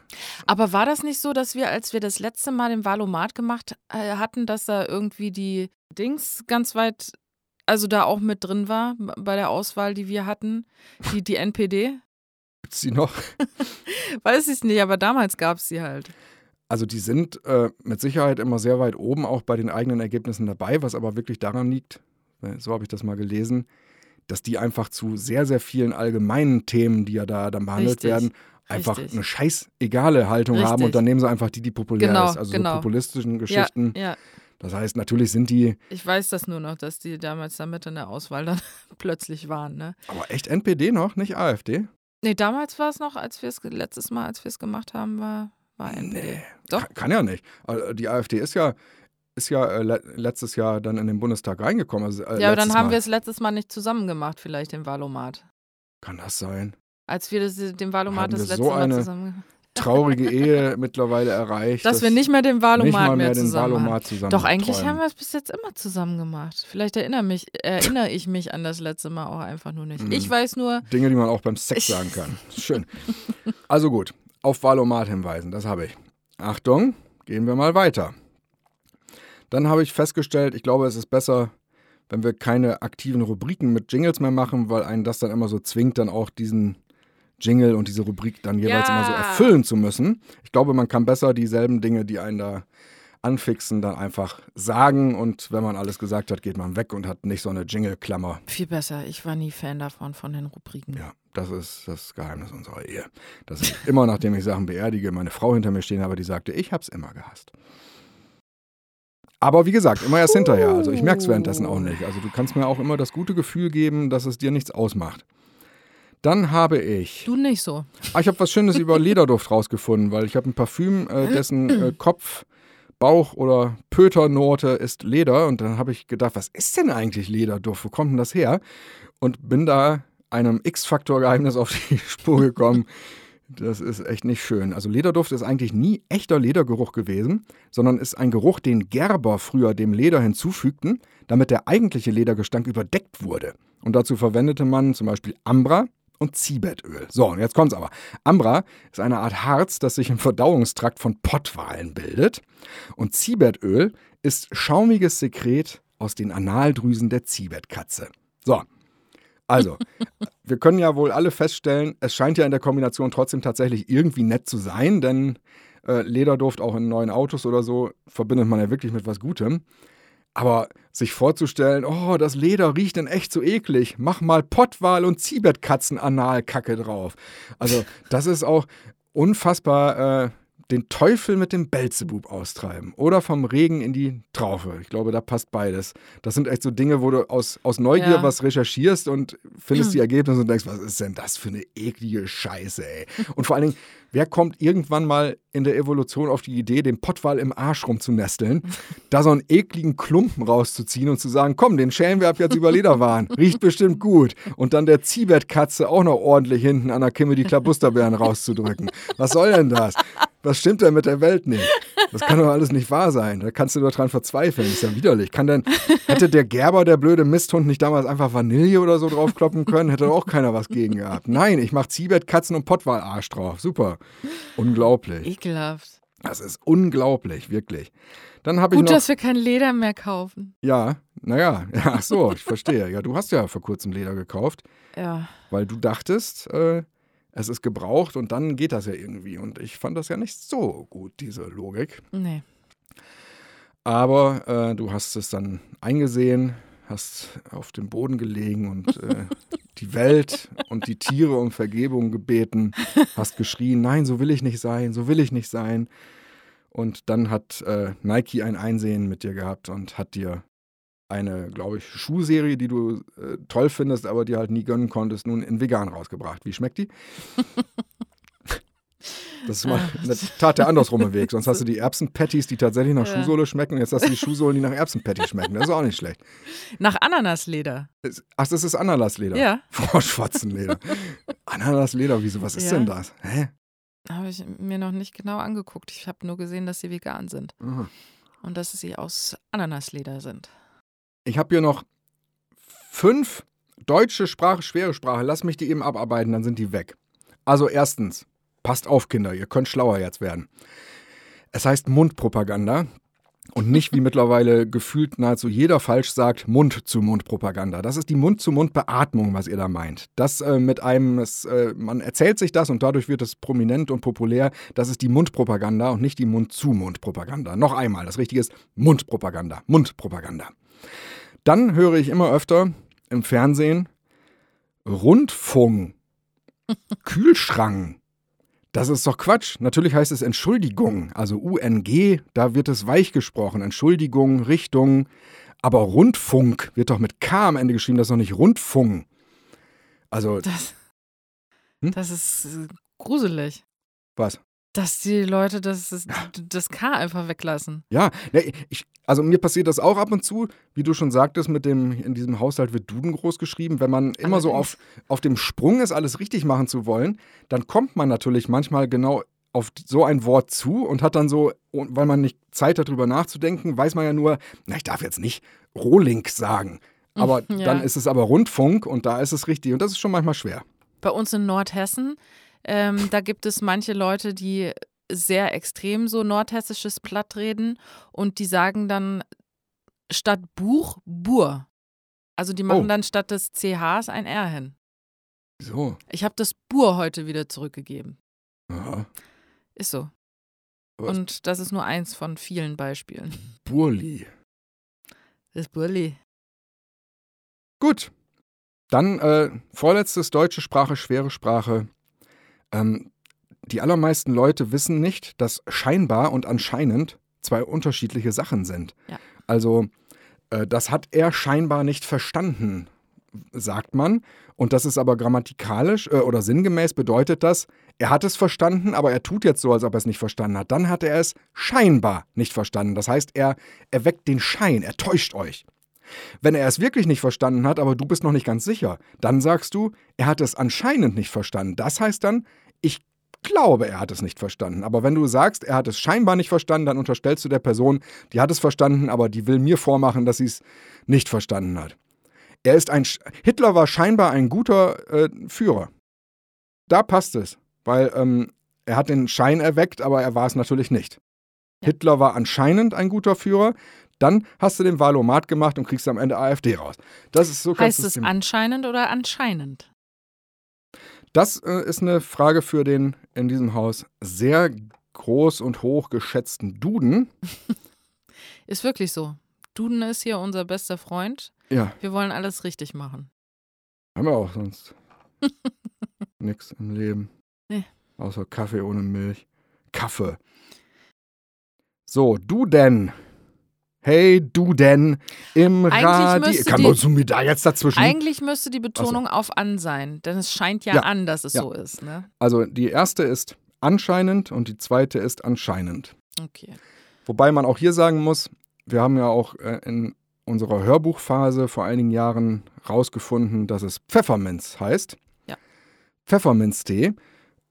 Aber war das nicht so, dass wir, als wir das letzte Mal den Valomat gemacht äh, hatten, dass da irgendwie die Dings ganz weit, also da auch mit drin war bei der Auswahl, die wir hatten, die, die NPD? Gibt's die noch? Weiß ich nicht, aber damals gab es sie halt. Also die sind äh, mit Sicherheit immer sehr weit oben, auch bei den eigenen Ergebnissen dabei, was aber wirklich daran liegt, so habe ich das mal gelesen, dass die einfach zu sehr, sehr vielen allgemeinen Themen, die ja da dann behandelt Richtig, werden, einfach richtig. eine scheiß egale Haltung haben Richtig. und dann nehmen sie einfach die, die populär Genau, ist. Also genau. so populistischen Geschichten. Ja, ja. Das heißt, natürlich sind die, Ich weiß das nur noch, dass die damals damit in der Auswahl dann plötzlich waren. Ne? aber echt NPD noch, nicht AfD? Nee, damals war es noch, als wir es letztes Mal, als wir es gemacht haben, war, war NPD. Nee. Doch. Kann, kann ja nicht. Also Die AfD ist ja, ist ja äh, le letztes Jahr dann in den Bundestag reingekommen. Also, äh, Ja, aber dann haben Mal. wir es letztes Mal nicht zusammen gemacht, vielleicht den Valomat. Kann das sein? Als wir das, den Valomat das letzte so Mal zusammen Traurige Ehe mittlerweile erreicht. Dass wir nicht mehr den Valomat mehr mehr zusammen haben. Valomat zusammen Doch, eigentlich träumen. haben wir es bis jetzt immer zusammen gemacht. Vielleicht erinnere, mich, erinnere ich mich an das letzte Mal auch einfach nur nicht. Mhm. Ich weiß nur, Dinge, die man auch beim Sex sagen kann. Schön. Also gut, auf Valomat hinweisen, das habe ich. Achtung, gehen wir mal weiter. Dann habe ich festgestellt, ich glaube, es ist besser, wenn wir keine aktiven Rubriken mit Jingles mehr machen, weil einen das dann immer so zwingt, dann auch diesen Jingle und diese Rubrik dann jeweils Ja. immer so erfüllen zu müssen. Ich glaube, man kann besser dieselben Dinge, die einen da anfixen, dann einfach sagen und wenn man alles gesagt hat, geht man weg und hat nicht so eine Jingle-Klammer. viel besser. Ich war nie Fan davon, von den Rubriken. Ja, das ist das Geheimnis unserer Ehe. Dass ich immer, nachdem ich Sachen beerdige, meine Frau hinter mir stehen habe, die sagte, ich hab's immer gehasst. Aber wie gesagt, immer erst hinterher. Also ich merke es währenddessen auch nicht. Also du kannst mir auch immer das gute Gefühl geben, dass es dir nichts ausmacht. Dann habe ich. Du nicht so. Ah, ich habe was Schönes über Lederduft rausgefunden, weil ich habe ein Parfüm, äh, dessen äh, Kopf, Bauch oder Pöternote ist Leder. Und dann habe ich gedacht, was ist denn eigentlich Lederduft? Wo kommt denn das her? Und bin da einem X-Faktor-Geheimnis auf die Spur gekommen. Das ist echt nicht schön. Also Lederduft ist eigentlich nie echter Ledergeruch gewesen, sondern ist ein Geruch, den Gerber früher dem Leder hinzufügten, damit der eigentliche Ledergestank überdeckt wurde. Und dazu verwendete man zum Beispiel Ambra und Zibettöl. So, und jetzt kommt's aber. Ambra ist eine Art Harz, das sich im Verdauungstrakt von Pottwalen bildet. Und Zibettöl ist schaumiges Sekret aus den Analdrüsen der Zibetkatze. So, also, wir können ja wohl alle feststellen, es scheint ja in der Kombination trotzdem tatsächlich irgendwie nett zu sein, denn äh, Lederduft auch in neuen Autos oder so verbindet man ja wirklich mit was Gutem. Aber sich vorzustellen, oh, das Leder riecht in echt so eklig, mach mal Pottwal und Ziebertkatzen-Analkacke drauf. Also, das ist auch, unfassbar äh, den Teufel mit dem Belzebub austreiben oder vom Regen in die Traufe. Ich glaube, da passt beides. Das sind echt so Dinge, wo du aus, aus Neugier Ja. was recherchierst und findest die Ergebnisse und denkst, was ist denn das für eine eklige Scheiße, ey. Und vor allen Dingen, wer kommt irgendwann mal in der Evolution auf die Idee, den Pottwal im Arsch rumzunesteln, da so einen ekligen Klumpen rauszuziehen und zu sagen, komm, den schälen wir ab jetzt über Lederwaren. Riecht bestimmt gut. Und dann der Ziebertkatze auch noch ordentlich hinten an der Kimme die Klabusterbeeren rauszudrücken. Was soll denn das? Was stimmt denn mit der Welt nicht? Das kann doch alles nicht wahr sein. Da kannst du nur dran verzweifeln. Das ist ja widerlich. Kann denn, hätte der Gerber, der blöde Misthund, nicht damals einfach Vanille oder so draufkloppen können, hätte auch keiner was gegen gehabt. Nein, ich mache Zibet, Katzen und Pottwalarsch drauf. Super. Unglaublich. Ekelhaft. Das ist unglaublich, wirklich. Dann habe ich Gut, noch. dass wir kein Leder mehr kaufen. Ja, naja, ja, ach so, ich verstehe. Ja, du hast ja vor kurzem Leder gekauft, Ja. weil du dachtest, äh, es ist gebraucht und dann geht das ja irgendwie. Und ich fand das ja nicht so gut, diese Logik. Nee. Aber äh, du hast es dann eingesehen, hast auf den Boden gelegen und äh, die Welt und die Tiere um Vergebung gebeten, hast geschrien, nein, so will ich nicht sein, so will ich nicht sein. Und dann hat äh, Nike ein Einsehen mit dir gehabt und hat dir eine, glaube ich, Schuhserie, die du äh, toll findest, aber dir halt nie gönnen konntest, nun in vegan rausgebracht. Wie schmeckt die? Das ist mal eine Tat der andersrumme Weg. Sonst hast du die Erbsenpatties, die tatsächlich nach Ja. Schuhsohle schmecken. Jetzt hast du die Schuhsohlen, die nach Erbsenpatty schmecken. Das ist auch nicht schlecht. Nach Ananasleder. Ach, das ist Ananasleder. Ja. Froschwatzenleder. Ananasleder, wieso? Was ist Ja. denn das? Hä? Habe ich mir noch nicht genau angeguckt. Ich habe nur gesehen, dass sie vegan sind. Aha. Und dass sie aus Ananasleder sind. Ich habe hier noch fünf deutsche Sprache, schwere Sprache. Lass mich die eben abarbeiten, dann sind die weg. Also erstens, passt auf, Kinder, ihr könnt schlauer jetzt werden. Es heißt Mundpropaganda und nicht wie mittlerweile gefühlt nahezu jeder falsch sagt, Mund-zu-Mund-Propaganda. Das ist die Mund-zu-Mund-Beatmung, was ihr da meint. Das äh, mit einem, es, äh, man erzählt sich das und dadurch wird es prominent und populär. Das ist die Mundpropaganda und nicht die Mund-zu-Mund-Propaganda. Noch einmal, das Richtige ist Mundpropaganda. Mundpropaganda. Dann höre ich immer öfter im Fernsehen Rundfunk, Kühlschrank. Das ist doch Quatsch. Natürlich heißt es Entschuldigung, also UNG, da wird es weich gesprochen. Entschuldigung, Richtung. Aber Rundfunk wird doch mit K am Ende geschrieben, das ist doch nicht Rundfunk. Also, Das, Hm? das ist äh, gruselig. was? Dass die Leute das, das, das K einfach weglassen. Ja, ne, ich, also mir passiert das auch ab und zu, wie du schon sagtest, mit dem, in diesem Haushalt wird Duden groß geschrieben. Wenn man immer so auf, auf dem Sprung ist, alles richtig machen zu wollen, dann kommt man natürlich manchmal genau auf so ein Wort zu und hat dann so, und weil man nicht Zeit hat, darüber nachzudenken, weiß man ja nur, na, ich darf jetzt nicht Rohlink sagen. Aber Ja. dann ist es aber Rundfunk und da ist es richtig. Und das ist schon manchmal schwer. Bei uns in Nordhessen, ähm, da gibt es manche Leute, die sehr extrem so nordhessisches Platt reden und die sagen dann statt Buch Bur. Also die machen Oh. dann statt des CHs ein R hin. So. Ich habe das Bur heute wieder zurückgegeben. Ja. Ist so. Was? Und das ist nur eins von vielen Beispielen. Burli. Das Burli. Gut. Dann äh, vorletztes deutsche Sprache, schwere Sprache. Ähm, die allermeisten Leute wissen nicht, dass scheinbar und anscheinend zwei unterschiedliche Sachen sind. Ja. Also, äh, das hat er scheinbar nicht verstanden, sagt man. Und das ist aber grammatikalisch äh, oder sinngemäß bedeutet das, er hat es verstanden, aber er tut jetzt so, als ob er es nicht verstanden hat. Dann hat er es scheinbar nicht verstanden. Das heißt, er erweckt den Schein, er täuscht euch. Wenn er es wirklich nicht verstanden hat, aber du bist noch nicht ganz sicher, dann sagst du, er hat es anscheinend nicht verstanden. Das heißt dann, ich glaube, er hat es nicht verstanden. Aber wenn du sagst, er hat es scheinbar nicht verstanden, dann unterstellst du der Person, die hat es verstanden, aber die will mir vormachen, dass sie es nicht verstanden hat. Er ist ein Sch Hitler war scheinbar ein guter äh, Führer. Da passt es, weil ähm, er hat den Schein erweckt, aber er war es natürlich nicht. Hitler war anscheinend ein guter Führer. Dann hast du den Wahlomat gemacht und kriegst am Ende AfD raus. Das ist so Heißt es anscheinend oder anscheinend? Das äh, ist eine Frage für den in diesem Haus sehr groß und hoch geschätzten Duden. Ist wirklich so. Duden ist hier unser bester Freund. Ja, Wir wollen alles richtig machen. haben wir auch sonst nichts im Leben. Nee. Außer Kaffee ohne Milch. Kaffee. So, du denn? Hey, du denn im Radio. müsste Kann die- man du mir da jetzt dazwischen? Eigentlich müsste die Betonung auf an sein, denn es scheint ja, Ja. an, dass es Ja. so ist. Ne? Also die erste ist anscheinend und die zweite ist anscheinend. Okay. Wobei man auch hier sagen muss, wir haben ja auch äh, in unserer Hörbuchphase vor einigen Jahren rausgefunden, dass es Pfefferminz heißt. Ja. Pfefferminztee.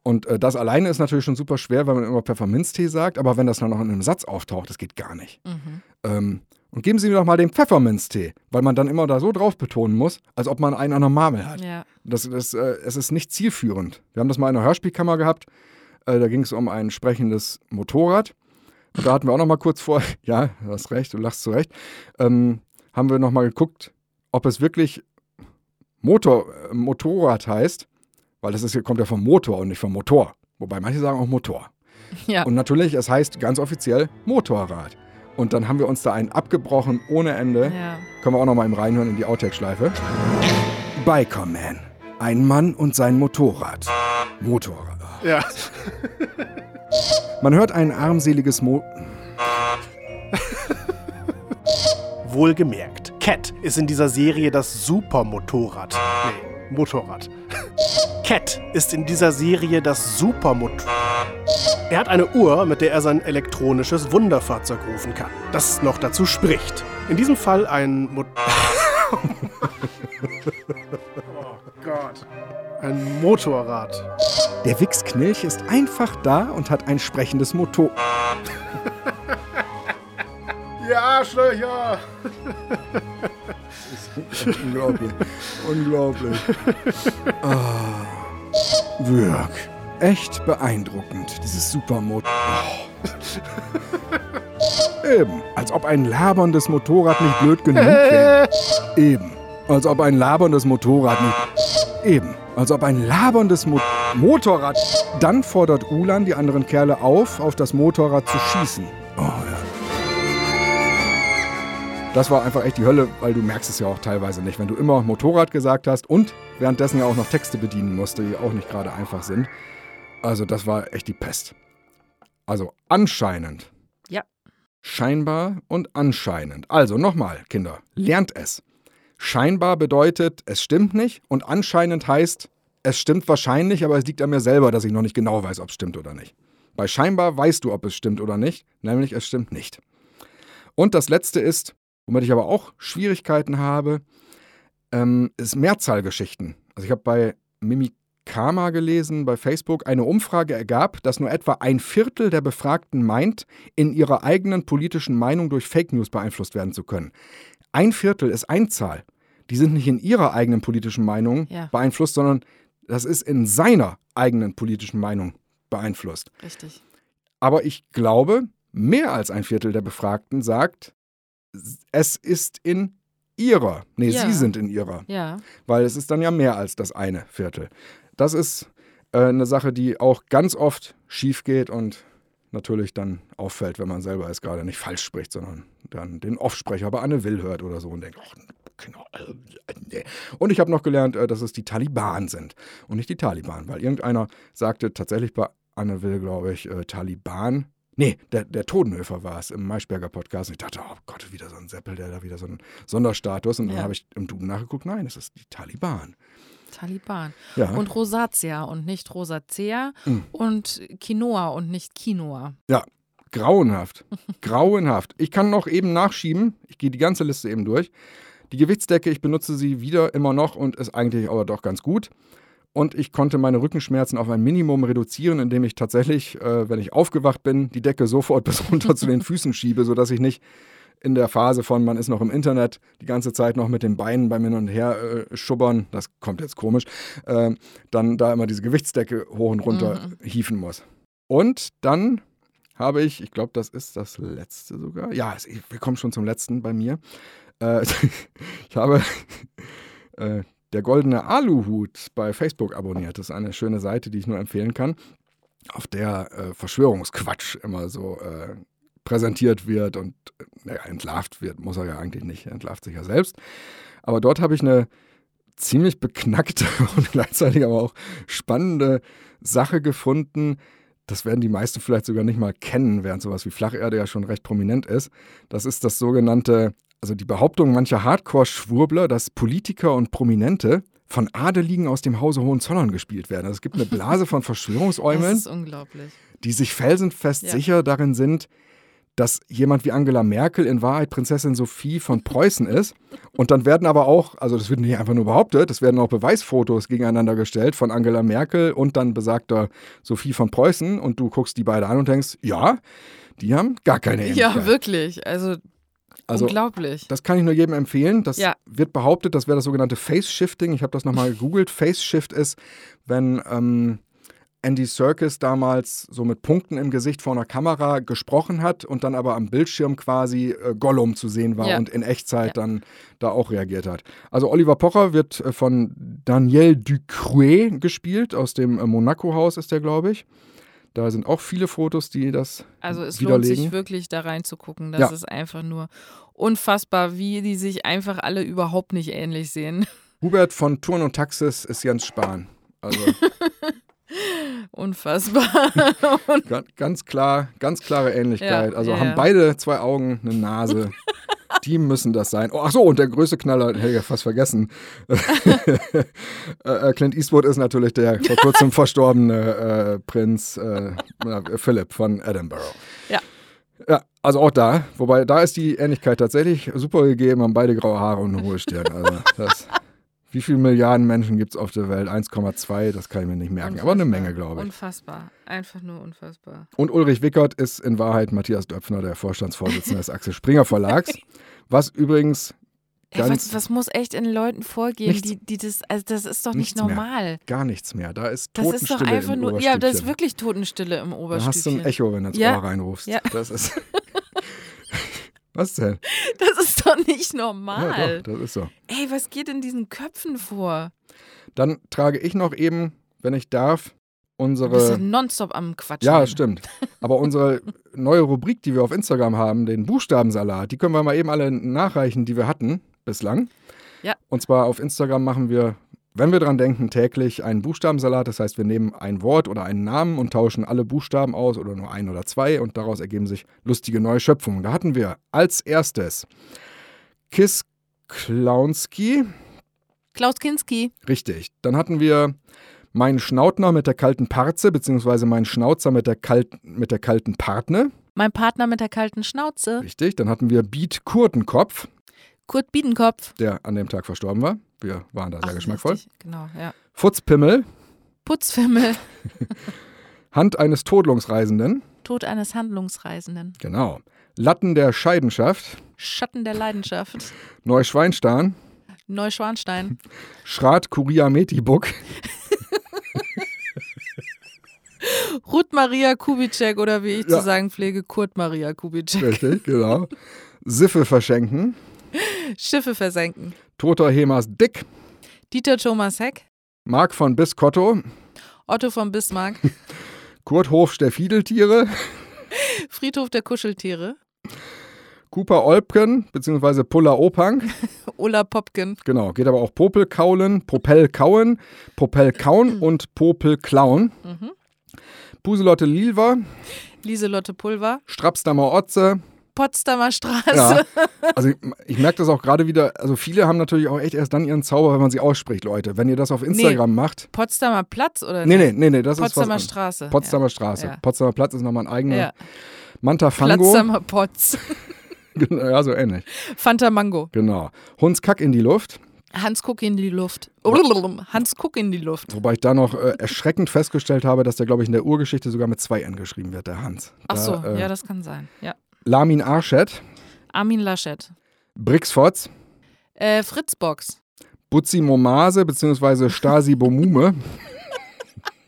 Und äh, das alleine ist natürlich schon super schwer, wenn man immer Pfefferminztee sagt, aber wenn das dann noch in einem Satz auftaucht, das geht gar nicht. Mhm. Ähm, und geben Sie mir doch mal den Pfefferminztee, weil man dann immer da so drauf betonen muss, als ob man einen an der Marmel hat. Ja. Das, das, äh, es ist nicht zielführend. Wir haben das mal in einer Hörspielkammer gehabt. Äh, da ging es um ein sprechendes Motorrad. Und da hatten wir auch noch mal kurz vor, ja, du hast recht, du lachst zurecht, ähm, haben wir noch mal geguckt, ob es wirklich Motor, äh, Motorrad heißt, weil das ist, kommt ja vom Motor und nicht vom Motor. Wobei manche sagen auch Motor. Ja. Und natürlich, es heißt ganz offiziell Motorrad. Und dann haben wir uns da einen abgebrochen ohne Ende. ja. Können wir auch noch mal im reinhören in die Outtake-Schleife. Bikerman. Ein Mann und sein Motorrad. Motorrad. Ja. Man hört ein armseliges Mo... Wohlgemerkt, Cat ist in dieser Serie das Supermotorrad. Nee, Motorrad. Cat ist in dieser Serie das Supermotorrad. Er hat eine Uhr, mit der er sein elektronisches Wunderfahrzeug rufen kann, das noch dazu spricht. In diesem Fall ein Mo Oh Gott. Ein Motorrad. Der Wichsknilch ist einfach da und hat ein sprechendes Motor... Ja, Arschlöcher! Unglaublich. Unglaublich. Ah. Wirk. Echt beeindruckend, dieses Supermotor. Eben. Als ob ein laberndes Motorrad nicht blöd genug wäre. Eben. Als ob ein laberndes Motorrad nicht. Eben. Als ob ein laberndes Mo Motorrad. Dann fordert Ulan die anderen Kerle auf, auf das Motorrad zu schießen. Oh ja. Das war einfach echt die Hölle, weil du merkst es ja auch teilweise nicht. Wenn du immer Motorrad gesagt hast und währenddessen ja auch noch Texte bedienen musste, die auch nicht gerade einfach sind. Also das war echt die Pest. Also anscheinend. Ja. Scheinbar und anscheinend. Also nochmal, Kinder, lernt es. Scheinbar bedeutet, es stimmt nicht und anscheinend heißt, es stimmt wahrscheinlich, aber es liegt an mir selber, dass ich noch nicht genau weiß, ob es stimmt oder nicht. Bei scheinbar weißt du, ob es stimmt oder nicht, nämlich es stimmt nicht. Und das letzte ist, womit ich aber auch Schwierigkeiten habe, ähm, ist Mehrzahlgeschichten. Also ich habe bei Mimikama gelesen, bei Facebook, eine Umfrage ergab, dass nur etwa ein Viertel der Befragten meint, in ihrer eigenen politischen Meinung durch Fake News beeinflusst werden zu können. Ein Viertel ist Einzahl. Die sind nicht in ihrer eigenen politischen Meinung Ja. beeinflusst, sondern das ist in seiner eigenen politischen Meinung beeinflusst. Richtig. Aber ich glaube, mehr als ein Viertel der Befragten sagt, es ist in ihrer. Nee, Ja. sie sind in ihrer. Ja. Weil es ist dann ja mehr als das eine Viertel. Das ist äh, eine Sache, die auch ganz oft schief geht und natürlich dann auffällt, wenn man selber es gerade nicht falsch spricht, sondern dann den Offsprecher bei Anne Will hört oder so und denkt, ach, genau, nee. Und ich habe noch gelernt, äh, dass es die Taliban sind und nicht die Taliban, weil irgendeiner sagte tatsächlich bei Anne Will, glaube ich, äh, Taliban. Nee, der, der Todenhöfer war es im Maischberger Podcast. Und ich dachte, oh Gott, wieder so ein Seppel, der da wieder so einen Sonderstatus. Und dann Ja. habe ich im Duden nachgeguckt, nein, es ist die Taliban. Taliban. Ja. Und Rosatia und nicht Rosacea Mhm. und Quinoa und nicht Quinoa. Ja, grauenhaft. grauenhaft. Ich kann noch eben nachschieben. Ich gehe die ganze Liste eben durch. Die Gewichtsdecke, ich benutze sie wieder immer noch und ist eigentlich aber doch ganz gut. Und ich konnte meine Rückenschmerzen auf ein Minimum reduzieren, indem ich tatsächlich, äh, wenn ich aufgewacht bin, die Decke sofort bis runter zu den Füßen schiebe, sodass ich nicht in der Phase von, man ist noch im Internet, die ganze Zeit noch mit den Beinen beim Hin und Her äh, schubbern, das kommt jetzt komisch, äh, dann da immer diese Gewichtsdecke hoch und runter hieven muss. Und dann habe ich, ich glaube, das ist das letzte sogar. Ja, wir kommen schon zum letzten bei mir. Äh, ich habe äh, der goldene Aluhut bei Facebook abonniert. Das ist eine schöne Seite, die ich nur empfehlen kann, auf der äh, Verschwörungsquatsch immer so äh, präsentiert wird und äh, naja, entlarvt wird. Muss er ja eigentlich nicht, entlarvt sich ja selbst. Aber dort habe ich eine ziemlich beknackte und gleichzeitig aber auch spannende Sache gefunden, das werden die meisten vielleicht sogar nicht mal kennen, während sowas wie Flacherde ja schon recht prominent ist. Das ist das sogenannte, also die Behauptung mancher Hardcore-Schwurbler, dass Politiker und Prominente von Adeligen aus dem Hause Hohenzollern gespielt werden. Also es gibt eine Blase von Verschwörungsäumeln. Die sich felsenfest ja. sicher darin sind, dass jemand wie Angela Merkel in Wahrheit Prinzessin Sophie von Preußen ist. Und dann werden aber auch, also das wird nicht einfach nur behauptet, es werden auch Beweisfotos gegeneinander gestellt von Angela Merkel und dann besagter Sophie von Preußen. Und du guckst die beide an und denkst, ja, die haben gar keine Ähnlichkeit. Ja, wirklich. Also also, Unglaublich. Das kann ich nur jedem empfehlen. Das ja. wird behauptet, das wäre das sogenannte Face-Shifting. Ich habe das nochmal gegoogelt. Face-Shift ist, wenn ähm, Andy Serkis damals so mit Punkten im Gesicht vor einer Kamera gesprochen hat und dann aber am Bildschirm quasi äh, Gollum zu sehen war ja. und in Echtzeit ja. dann da auch reagiert hat. Also Oliver Pocher wird äh, von Daniel Ducrouet gespielt, aus dem äh, Monaco-Haus ist der, glaube ich. Da sind auch viele Fotos, die das Also es widerlegen. lohnt sich wirklich da reinzugucken. Das ja. ist einfach nur unfassbar, wie die sich einfach alle überhaupt nicht ähnlich sehen. Hubert von Turn und Taxis ist Jens Spahn. Also Unfassbar. ganz, klar, ganz klare Ähnlichkeit. Ja, also ja, haben ja. beide zwei Augen, eine Nase. Die müssen das sein. Oh, ach so, und der größte Knaller, ja fast vergessen. Äh, äh, Clint Eastwood ist natürlich der vor kurzem verstorbene äh, Prinz äh, Philip von Edinburgh. Ja. Ja, also auch da. Wobei, da ist die Ähnlichkeit tatsächlich super gegeben, haben beide graue Haare und eine hohe Stirn. Also das wie viele Milliarden Menschen gibt es auf der Welt? 1,2, das kann ich mir nicht merken. Unfassbar. Aber eine Menge, glaube ich. Unfassbar. Einfach nur unfassbar. Und Ulrich Wickert ist in Wahrheit Matthias Döpfner, der Vorstandsvorsitzende des Axel Springer Verlags. Was übrigens Ey, was, was, muss echt in Leuten vorgehen, die, die das, also das ist doch nicht normal. Mehr. Gar nichts mehr. Da ist Totenstille Das ist doch einfach nur, ja, das ist wirklich Totenstille im Oberstübchen. Da hast du ein Echo, wenn du ins ja. Ohr reinrufst. Ja. Das ist Was denn? Das ist doch nicht normal. Ja, doch, das ist so. Ey, was geht in diesen Köpfen vor? Dann trage ich noch eben, wenn ich darf, unsere. Du bist ja nonstop am Quatschen. Ja, stimmt. Aber unsere neue Rubrik, die wir auf Instagram haben, den Buchstabensalat, die können wir mal eben alle nachreichen, die wir hatten bislang. Ja. Und zwar auf Instagram machen wir wenn wir dran denken, täglich einen Buchstabensalat, das heißt, wir nehmen ein Wort oder einen Namen und tauschen alle Buchstaben aus oder nur ein oder zwei und daraus ergeben sich lustige neue Schöpfungen. Da hatten wir als erstes Kiss Klaunski. Klaus Kinski. Richtig. Dann hatten wir meinen Schnautner mit der kalten Parze, beziehungsweise meinen Schnauzer mit der, kalt, mit der kalten Partner. Mein Partner mit der kalten Schnauze. Richtig. Dann hatten wir Beat Kurtenkopf. Kurt Biedenkopf. Der an dem Tag verstorben war. Wir waren da sehr Ach, geschmackvoll. Richtig. Genau, ja. Futzpimmel. Putzfimmel. Hand eines Todlungsreisenden. Tod eines Handlungsreisenden. Genau. Latten der Scheidenschaft. Schatten der Leidenschaft. Neuschweinstein. Neuschwanstein. Schrat Kuria Metibuk. Ruth Maria Kubitschek oder wie ich ja. zu sagen pflege, Kurt Maria Kubitschek. Richtig, genau. Siffe verschenken. Schiffe versenken. Toter Hemas Dick. Dieter Thomas Heck. Marc von Biscotto. Otto von Bismarck. Kurt Hof der Fiedeltiere. Friedhof der Kuscheltiere. Cooper Olpken, beziehungsweise Pulla Opang. Ulla Popken. Genau, geht aber auch Popel kaulen, Popel kauen, Popel kauen und Popel klauen. Mhm. Puselotte Lilver. Lieselotte Pulver. Strapsdammer Otze. Potsdamer Straße. Ja. Also ich, ich merke das auch gerade wieder, also viele haben natürlich auch echt erst dann ihren Zauber, wenn man sie ausspricht, Leute. Wenn ihr das auf Instagram nee, macht. Potsdamer Platz oder? Nee, nee, nee, nee das Potsdamer ist Potsdamer Straße. Potsdamer ja. Straße. Ja. Potsdamer Platz ist nochmal ein eigener. Ja. Mantafango. Potsdamer Potz. Genau, ja, so ähnlich. Fanta Mango. Genau. Hundskack in die Luft. Hans Kuck in die Luft. Hans Kuck in die Luft. Wobei ich da noch äh, erschreckend festgestellt habe, dass der, glaube ich, in der Urgeschichte sogar mit zwei N geschrieben wird, der Hans. Da, Ach so, äh, ja, das kann sein. Ja. Lamin Arschet. Armin Laschet. Brixfotz. Äh, Fritzbox. Butzi Momase bzw. Stasi Bomume.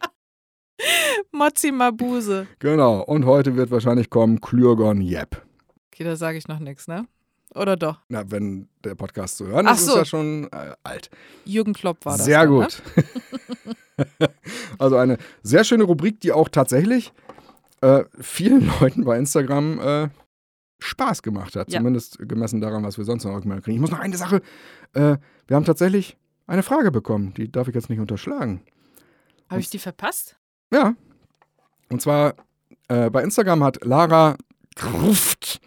Mozzi Mabuse. Genau, und heute wird wahrscheinlich kommen Klürgon Jep. Okay, da sage ich noch nichts, ne? Oder doch? Na, wenn der Podcast zu hören ist, so. ist ja schon äh, alt. Jürgen Klopp war das. Sehr dann, gut. Ne? also eine sehr schöne Rubrik, die auch tatsächlich äh, vielen Leuten bei Instagram äh, Spaß gemacht hat. Ja. Zumindest gemessen daran, was wir sonst noch kriegen. Ich muss noch eine Sache. Äh, wir haben tatsächlich eine Frage bekommen. Die darf ich jetzt nicht unterschlagen. Habe ich die verpasst? Ja. Und zwar äh, bei Instagram hat Lara Gruft,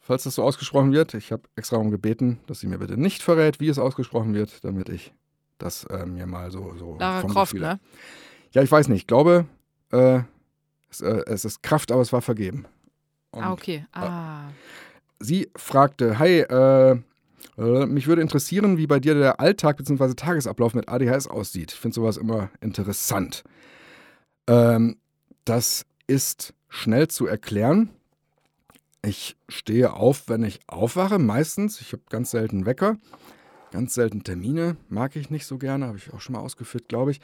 falls das so ausgesprochen wird, ich habe extra darum gebeten, dass sie mir bitte nicht verrät, wie es ausgesprochen wird, damit ich das äh, mir mal so, so Lara her- ne? Ja, ich weiß nicht. Ich glaube, äh, es, äh, es ist Kraft, aber es war vergeben. Und Ah, okay. Ah. Sie fragte, hi, äh, äh, mich würde interessieren, wie bei dir der Alltag bzw. Tagesablauf mit ADHS aussieht. Ich finde sowas immer interessant. Ähm, das ist schnell zu erklären. Ich stehe auf, wenn ich aufwache, meistens. Ich habe ganz selten Wecker, ganz selten Termine, mag ich nicht so gerne, habe ich auch schon mal ausgeführt, glaube ich.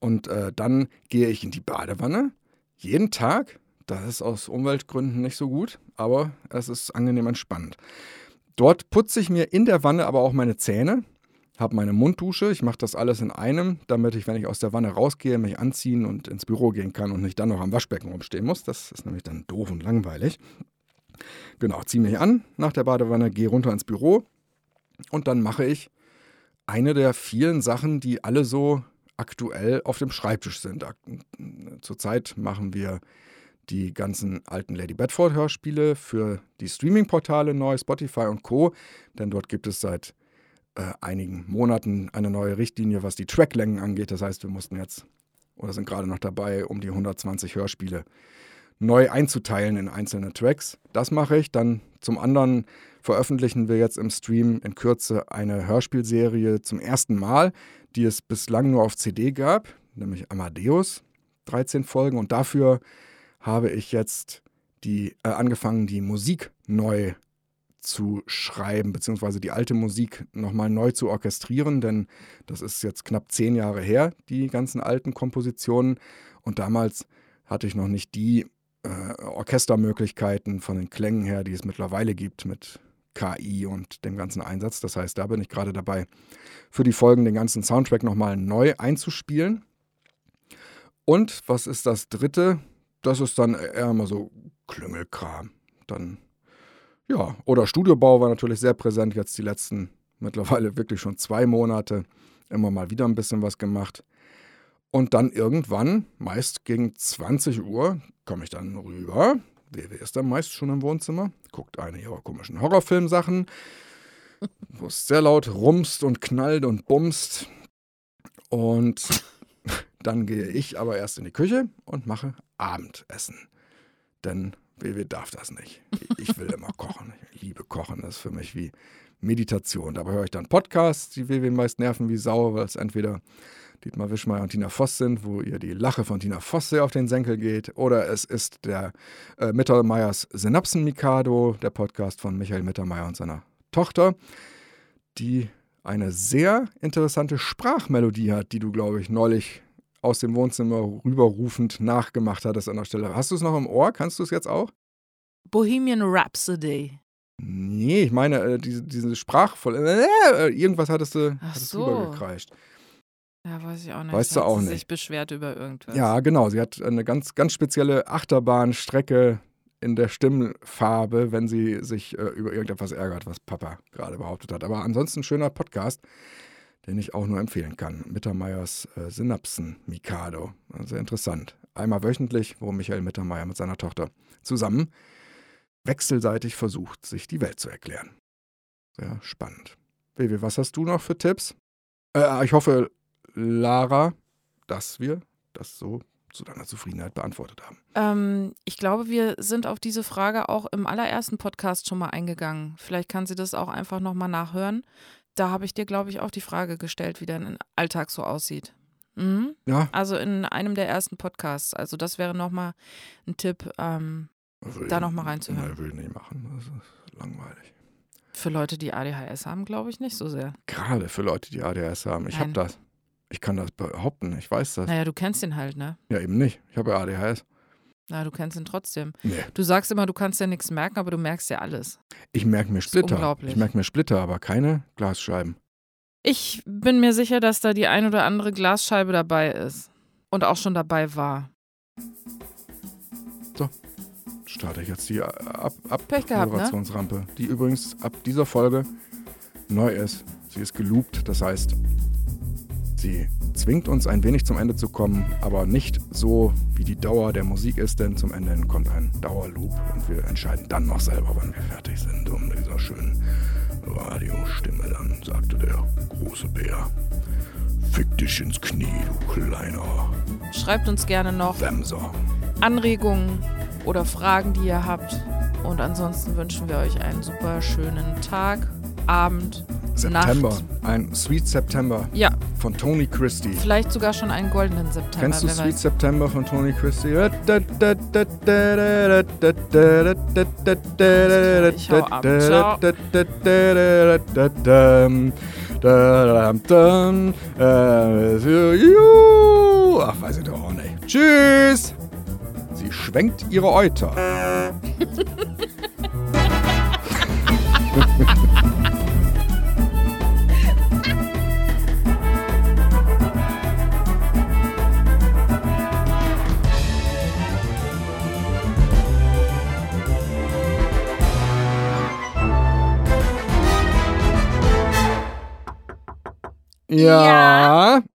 Und äh, dann gehe ich in die Badewanne, jeden Tag. Das ist aus Umweltgründen nicht so gut, aber es ist angenehm entspannend. Dort putze ich mir in der Wanne aber auch meine Zähne, habe meine Munddusche. Ich mache das alles in einem, damit ich, wenn ich aus der Wanne rausgehe, mich anziehen und ins Büro gehen kann und nicht dann noch am Waschbecken rumstehen muss. Das ist nämlich dann doof und langweilig. Genau, ziehe mich an nach der Badewanne, gehe runter ins Büro und dann mache ich eine der vielen Sachen, die alle so aktuell auf dem Schreibtisch sind. Zurzeit machen wir die ganzen alten Lady Bedford Hörspiele für die Streaming-Portale neu, Spotify und Co. Denn dort gibt es seit äh, einigen Monaten eine neue Richtlinie, was die Tracklängen angeht. Das heißt, wir mussten jetzt oder sind gerade noch dabei, um die 120 Hörspiele neu einzuteilen in einzelne Tracks. Das mache ich. Dann zum anderen veröffentlichen wir jetzt im Stream in Kürze eine Hörspielserie zum ersten Mal, die es bislang nur auf CD gab, nämlich Amadeus. 13 Folgen und dafür habe ich jetzt die, äh, angefangen, die Musik neu zu schreiben, beziehungsweise die alte Musik nochmal neu zu orchestrieren, denn das ist jetzt knapp zehn Jahre her, die ganzen alten Kompositionen. Und damals hatte ich noch nicht die äh, Orchestermöglichkeiten von den Klängen her, die es mittlerweile gibt mit KI und dem ganzen Einsatz. Das heißt, da bin ich gerade dabei, für die Folgen den ganzen Soundtrack nochmal neu einzuspielen. Und was ist das dritte? Das ist dann eher mal so Klüngelkram. Dann, ja, oder Studiobau war natürlich sehr präsent, jetzt die letzten mittlerweile wirklich schon zwei Monate. Immer mal wieder ein bisschen was gemacht. Und dann irgendwann, meist gegen 20 Uhr, komme ich dann rüber. WW ist dann meist schon im Wohnzimmer, guckt eine ihrer komischen Horrorfilmsachen, wo es sehr laut rumst und knallt und bumst. Und dann gehe ich aber erst in die Küche und mache Abendessen. Denn WW darf das nicht. Ich will immer kochen. Ich liebe Kochen. Das ist für mich wie Meditation. Dabei höre ich dann Podcasts, die WW meist nerven wie Sau, weil es entweder Dietmar Wischmeier und Tina Voss sind, wo ihr die Lache von Tina Voss sehr auf den Senkel geht. Oder es ist der äh, Mittermeiers Synapsen-Mikado, der Podcast von Michael Mittermeier und seiner Tochter, die eine sehr interessante Sprachmelodie hat, die du, glaube ich, neulich aus dem Wohnzimmer rüberrufend nachgemacht hattest an der Stelle. Hast du es noch im Ohr? Kannst du es jetzt auch? Bohemian Rhapsody. Nee, ich meine, äh, diese, diese sprachvolle. Äh, irgendwas hattest du, Ach hattest so. rübergekreischt. Ja, weiß ich auch nicht. Weißt Hat du auch sie nicht. sich beschwert über irgendwas. Ja, genau. Sie hat eine ganz, ganz spezielle Achterbahnstrecke in der Stimmfarbe, wenn sie sich äh, über irgendetwas ärgert, was Papa gerade behauptet hat. Aber ansonsten schöner Podcast, den ich auch nur empfehlen kann. Mittermeiers äh, Synapsen-Mikado. Sehr interessant. Einmal wöchentlich, wo Michael Mittermeier mit seiner Tochter zusammen wechselseitig versucht, sich die Welt zu erklären. Sehr spannend. Baby, was hast du noch für Tipps? Äh, ich hoffe, Lara, dass wir das so zu deiner Zufriedenheit beantwortet haben. Ähm, ich glaube, wir sind auf diese Frage auch im allerersten Podcast schon mal eingegangen. Vielleicht kann sie das auch einfach nochmal nachhören. Da habe ich dir, glaube ich, auch die Frage gestellt, wie dein Alltag so aussieht. Mhm. Ja, Also in einem der ersten Podcasts. Also das wäre nochmal ein Tipp ähm, will Da ich- noch mal reinzuhören. Nee, will ich nicht machen. Das ist langweilig. für Leute, die ADHS haben, glaube ich nicht so sehr. Gerade für Leute, die ADHS haben. Ich habe Nein. das. Ich kann das behaupten. Ich weiß das. Naja, du kennst ihn halt, ne? Ja, eben nicht. Ich habe ja ADHS. Na, du kennst ihn trotzdem. Nee. Du sagst immer, du kannst ja nichts merken, aber du merkst ja alles. Ich merke mir Splitter. Ich merke mir Splitter, aber keine Glasscheiben. Ich bin mir sicher, dass da die ein oder andere Glasscheibe dabei ist. Und auch schon dabei war. Starte ich jetzt die Ab Ab Pech gehabt, ne? Die übrigens ab dieser Folge neu ist. Sie ist geloopt, das heißt, sie zwingt uns ein wenig zum Ende zu kommen, aber nicht so, wie die Dauer der Musik ist, denn zum Ende kommt ein Dauerloop und wir entscheiden dann noch selber, wann wir fertig sind. Und dieser schönen Radiostimme dann, sagte der große Bär. Fick dich ins Knie, du kleiner Schreibt uns gerne noch Wemser. Anregungen oder Fragen, die ihr habt. Und ansonsten wünschen wir euch einen super schönen Tag, Abend, September, Nacht. ein Sweet September Ja, von Tony Christie. vielleicht sogar schon einen goldenen September. Kennst du Sweet weiß. September von Tony Christie? Ich hau ab. Ciao. Ach, weiß ich doch auch nicht. Tschüss! Sie schwenkt ihre Euter. Ja.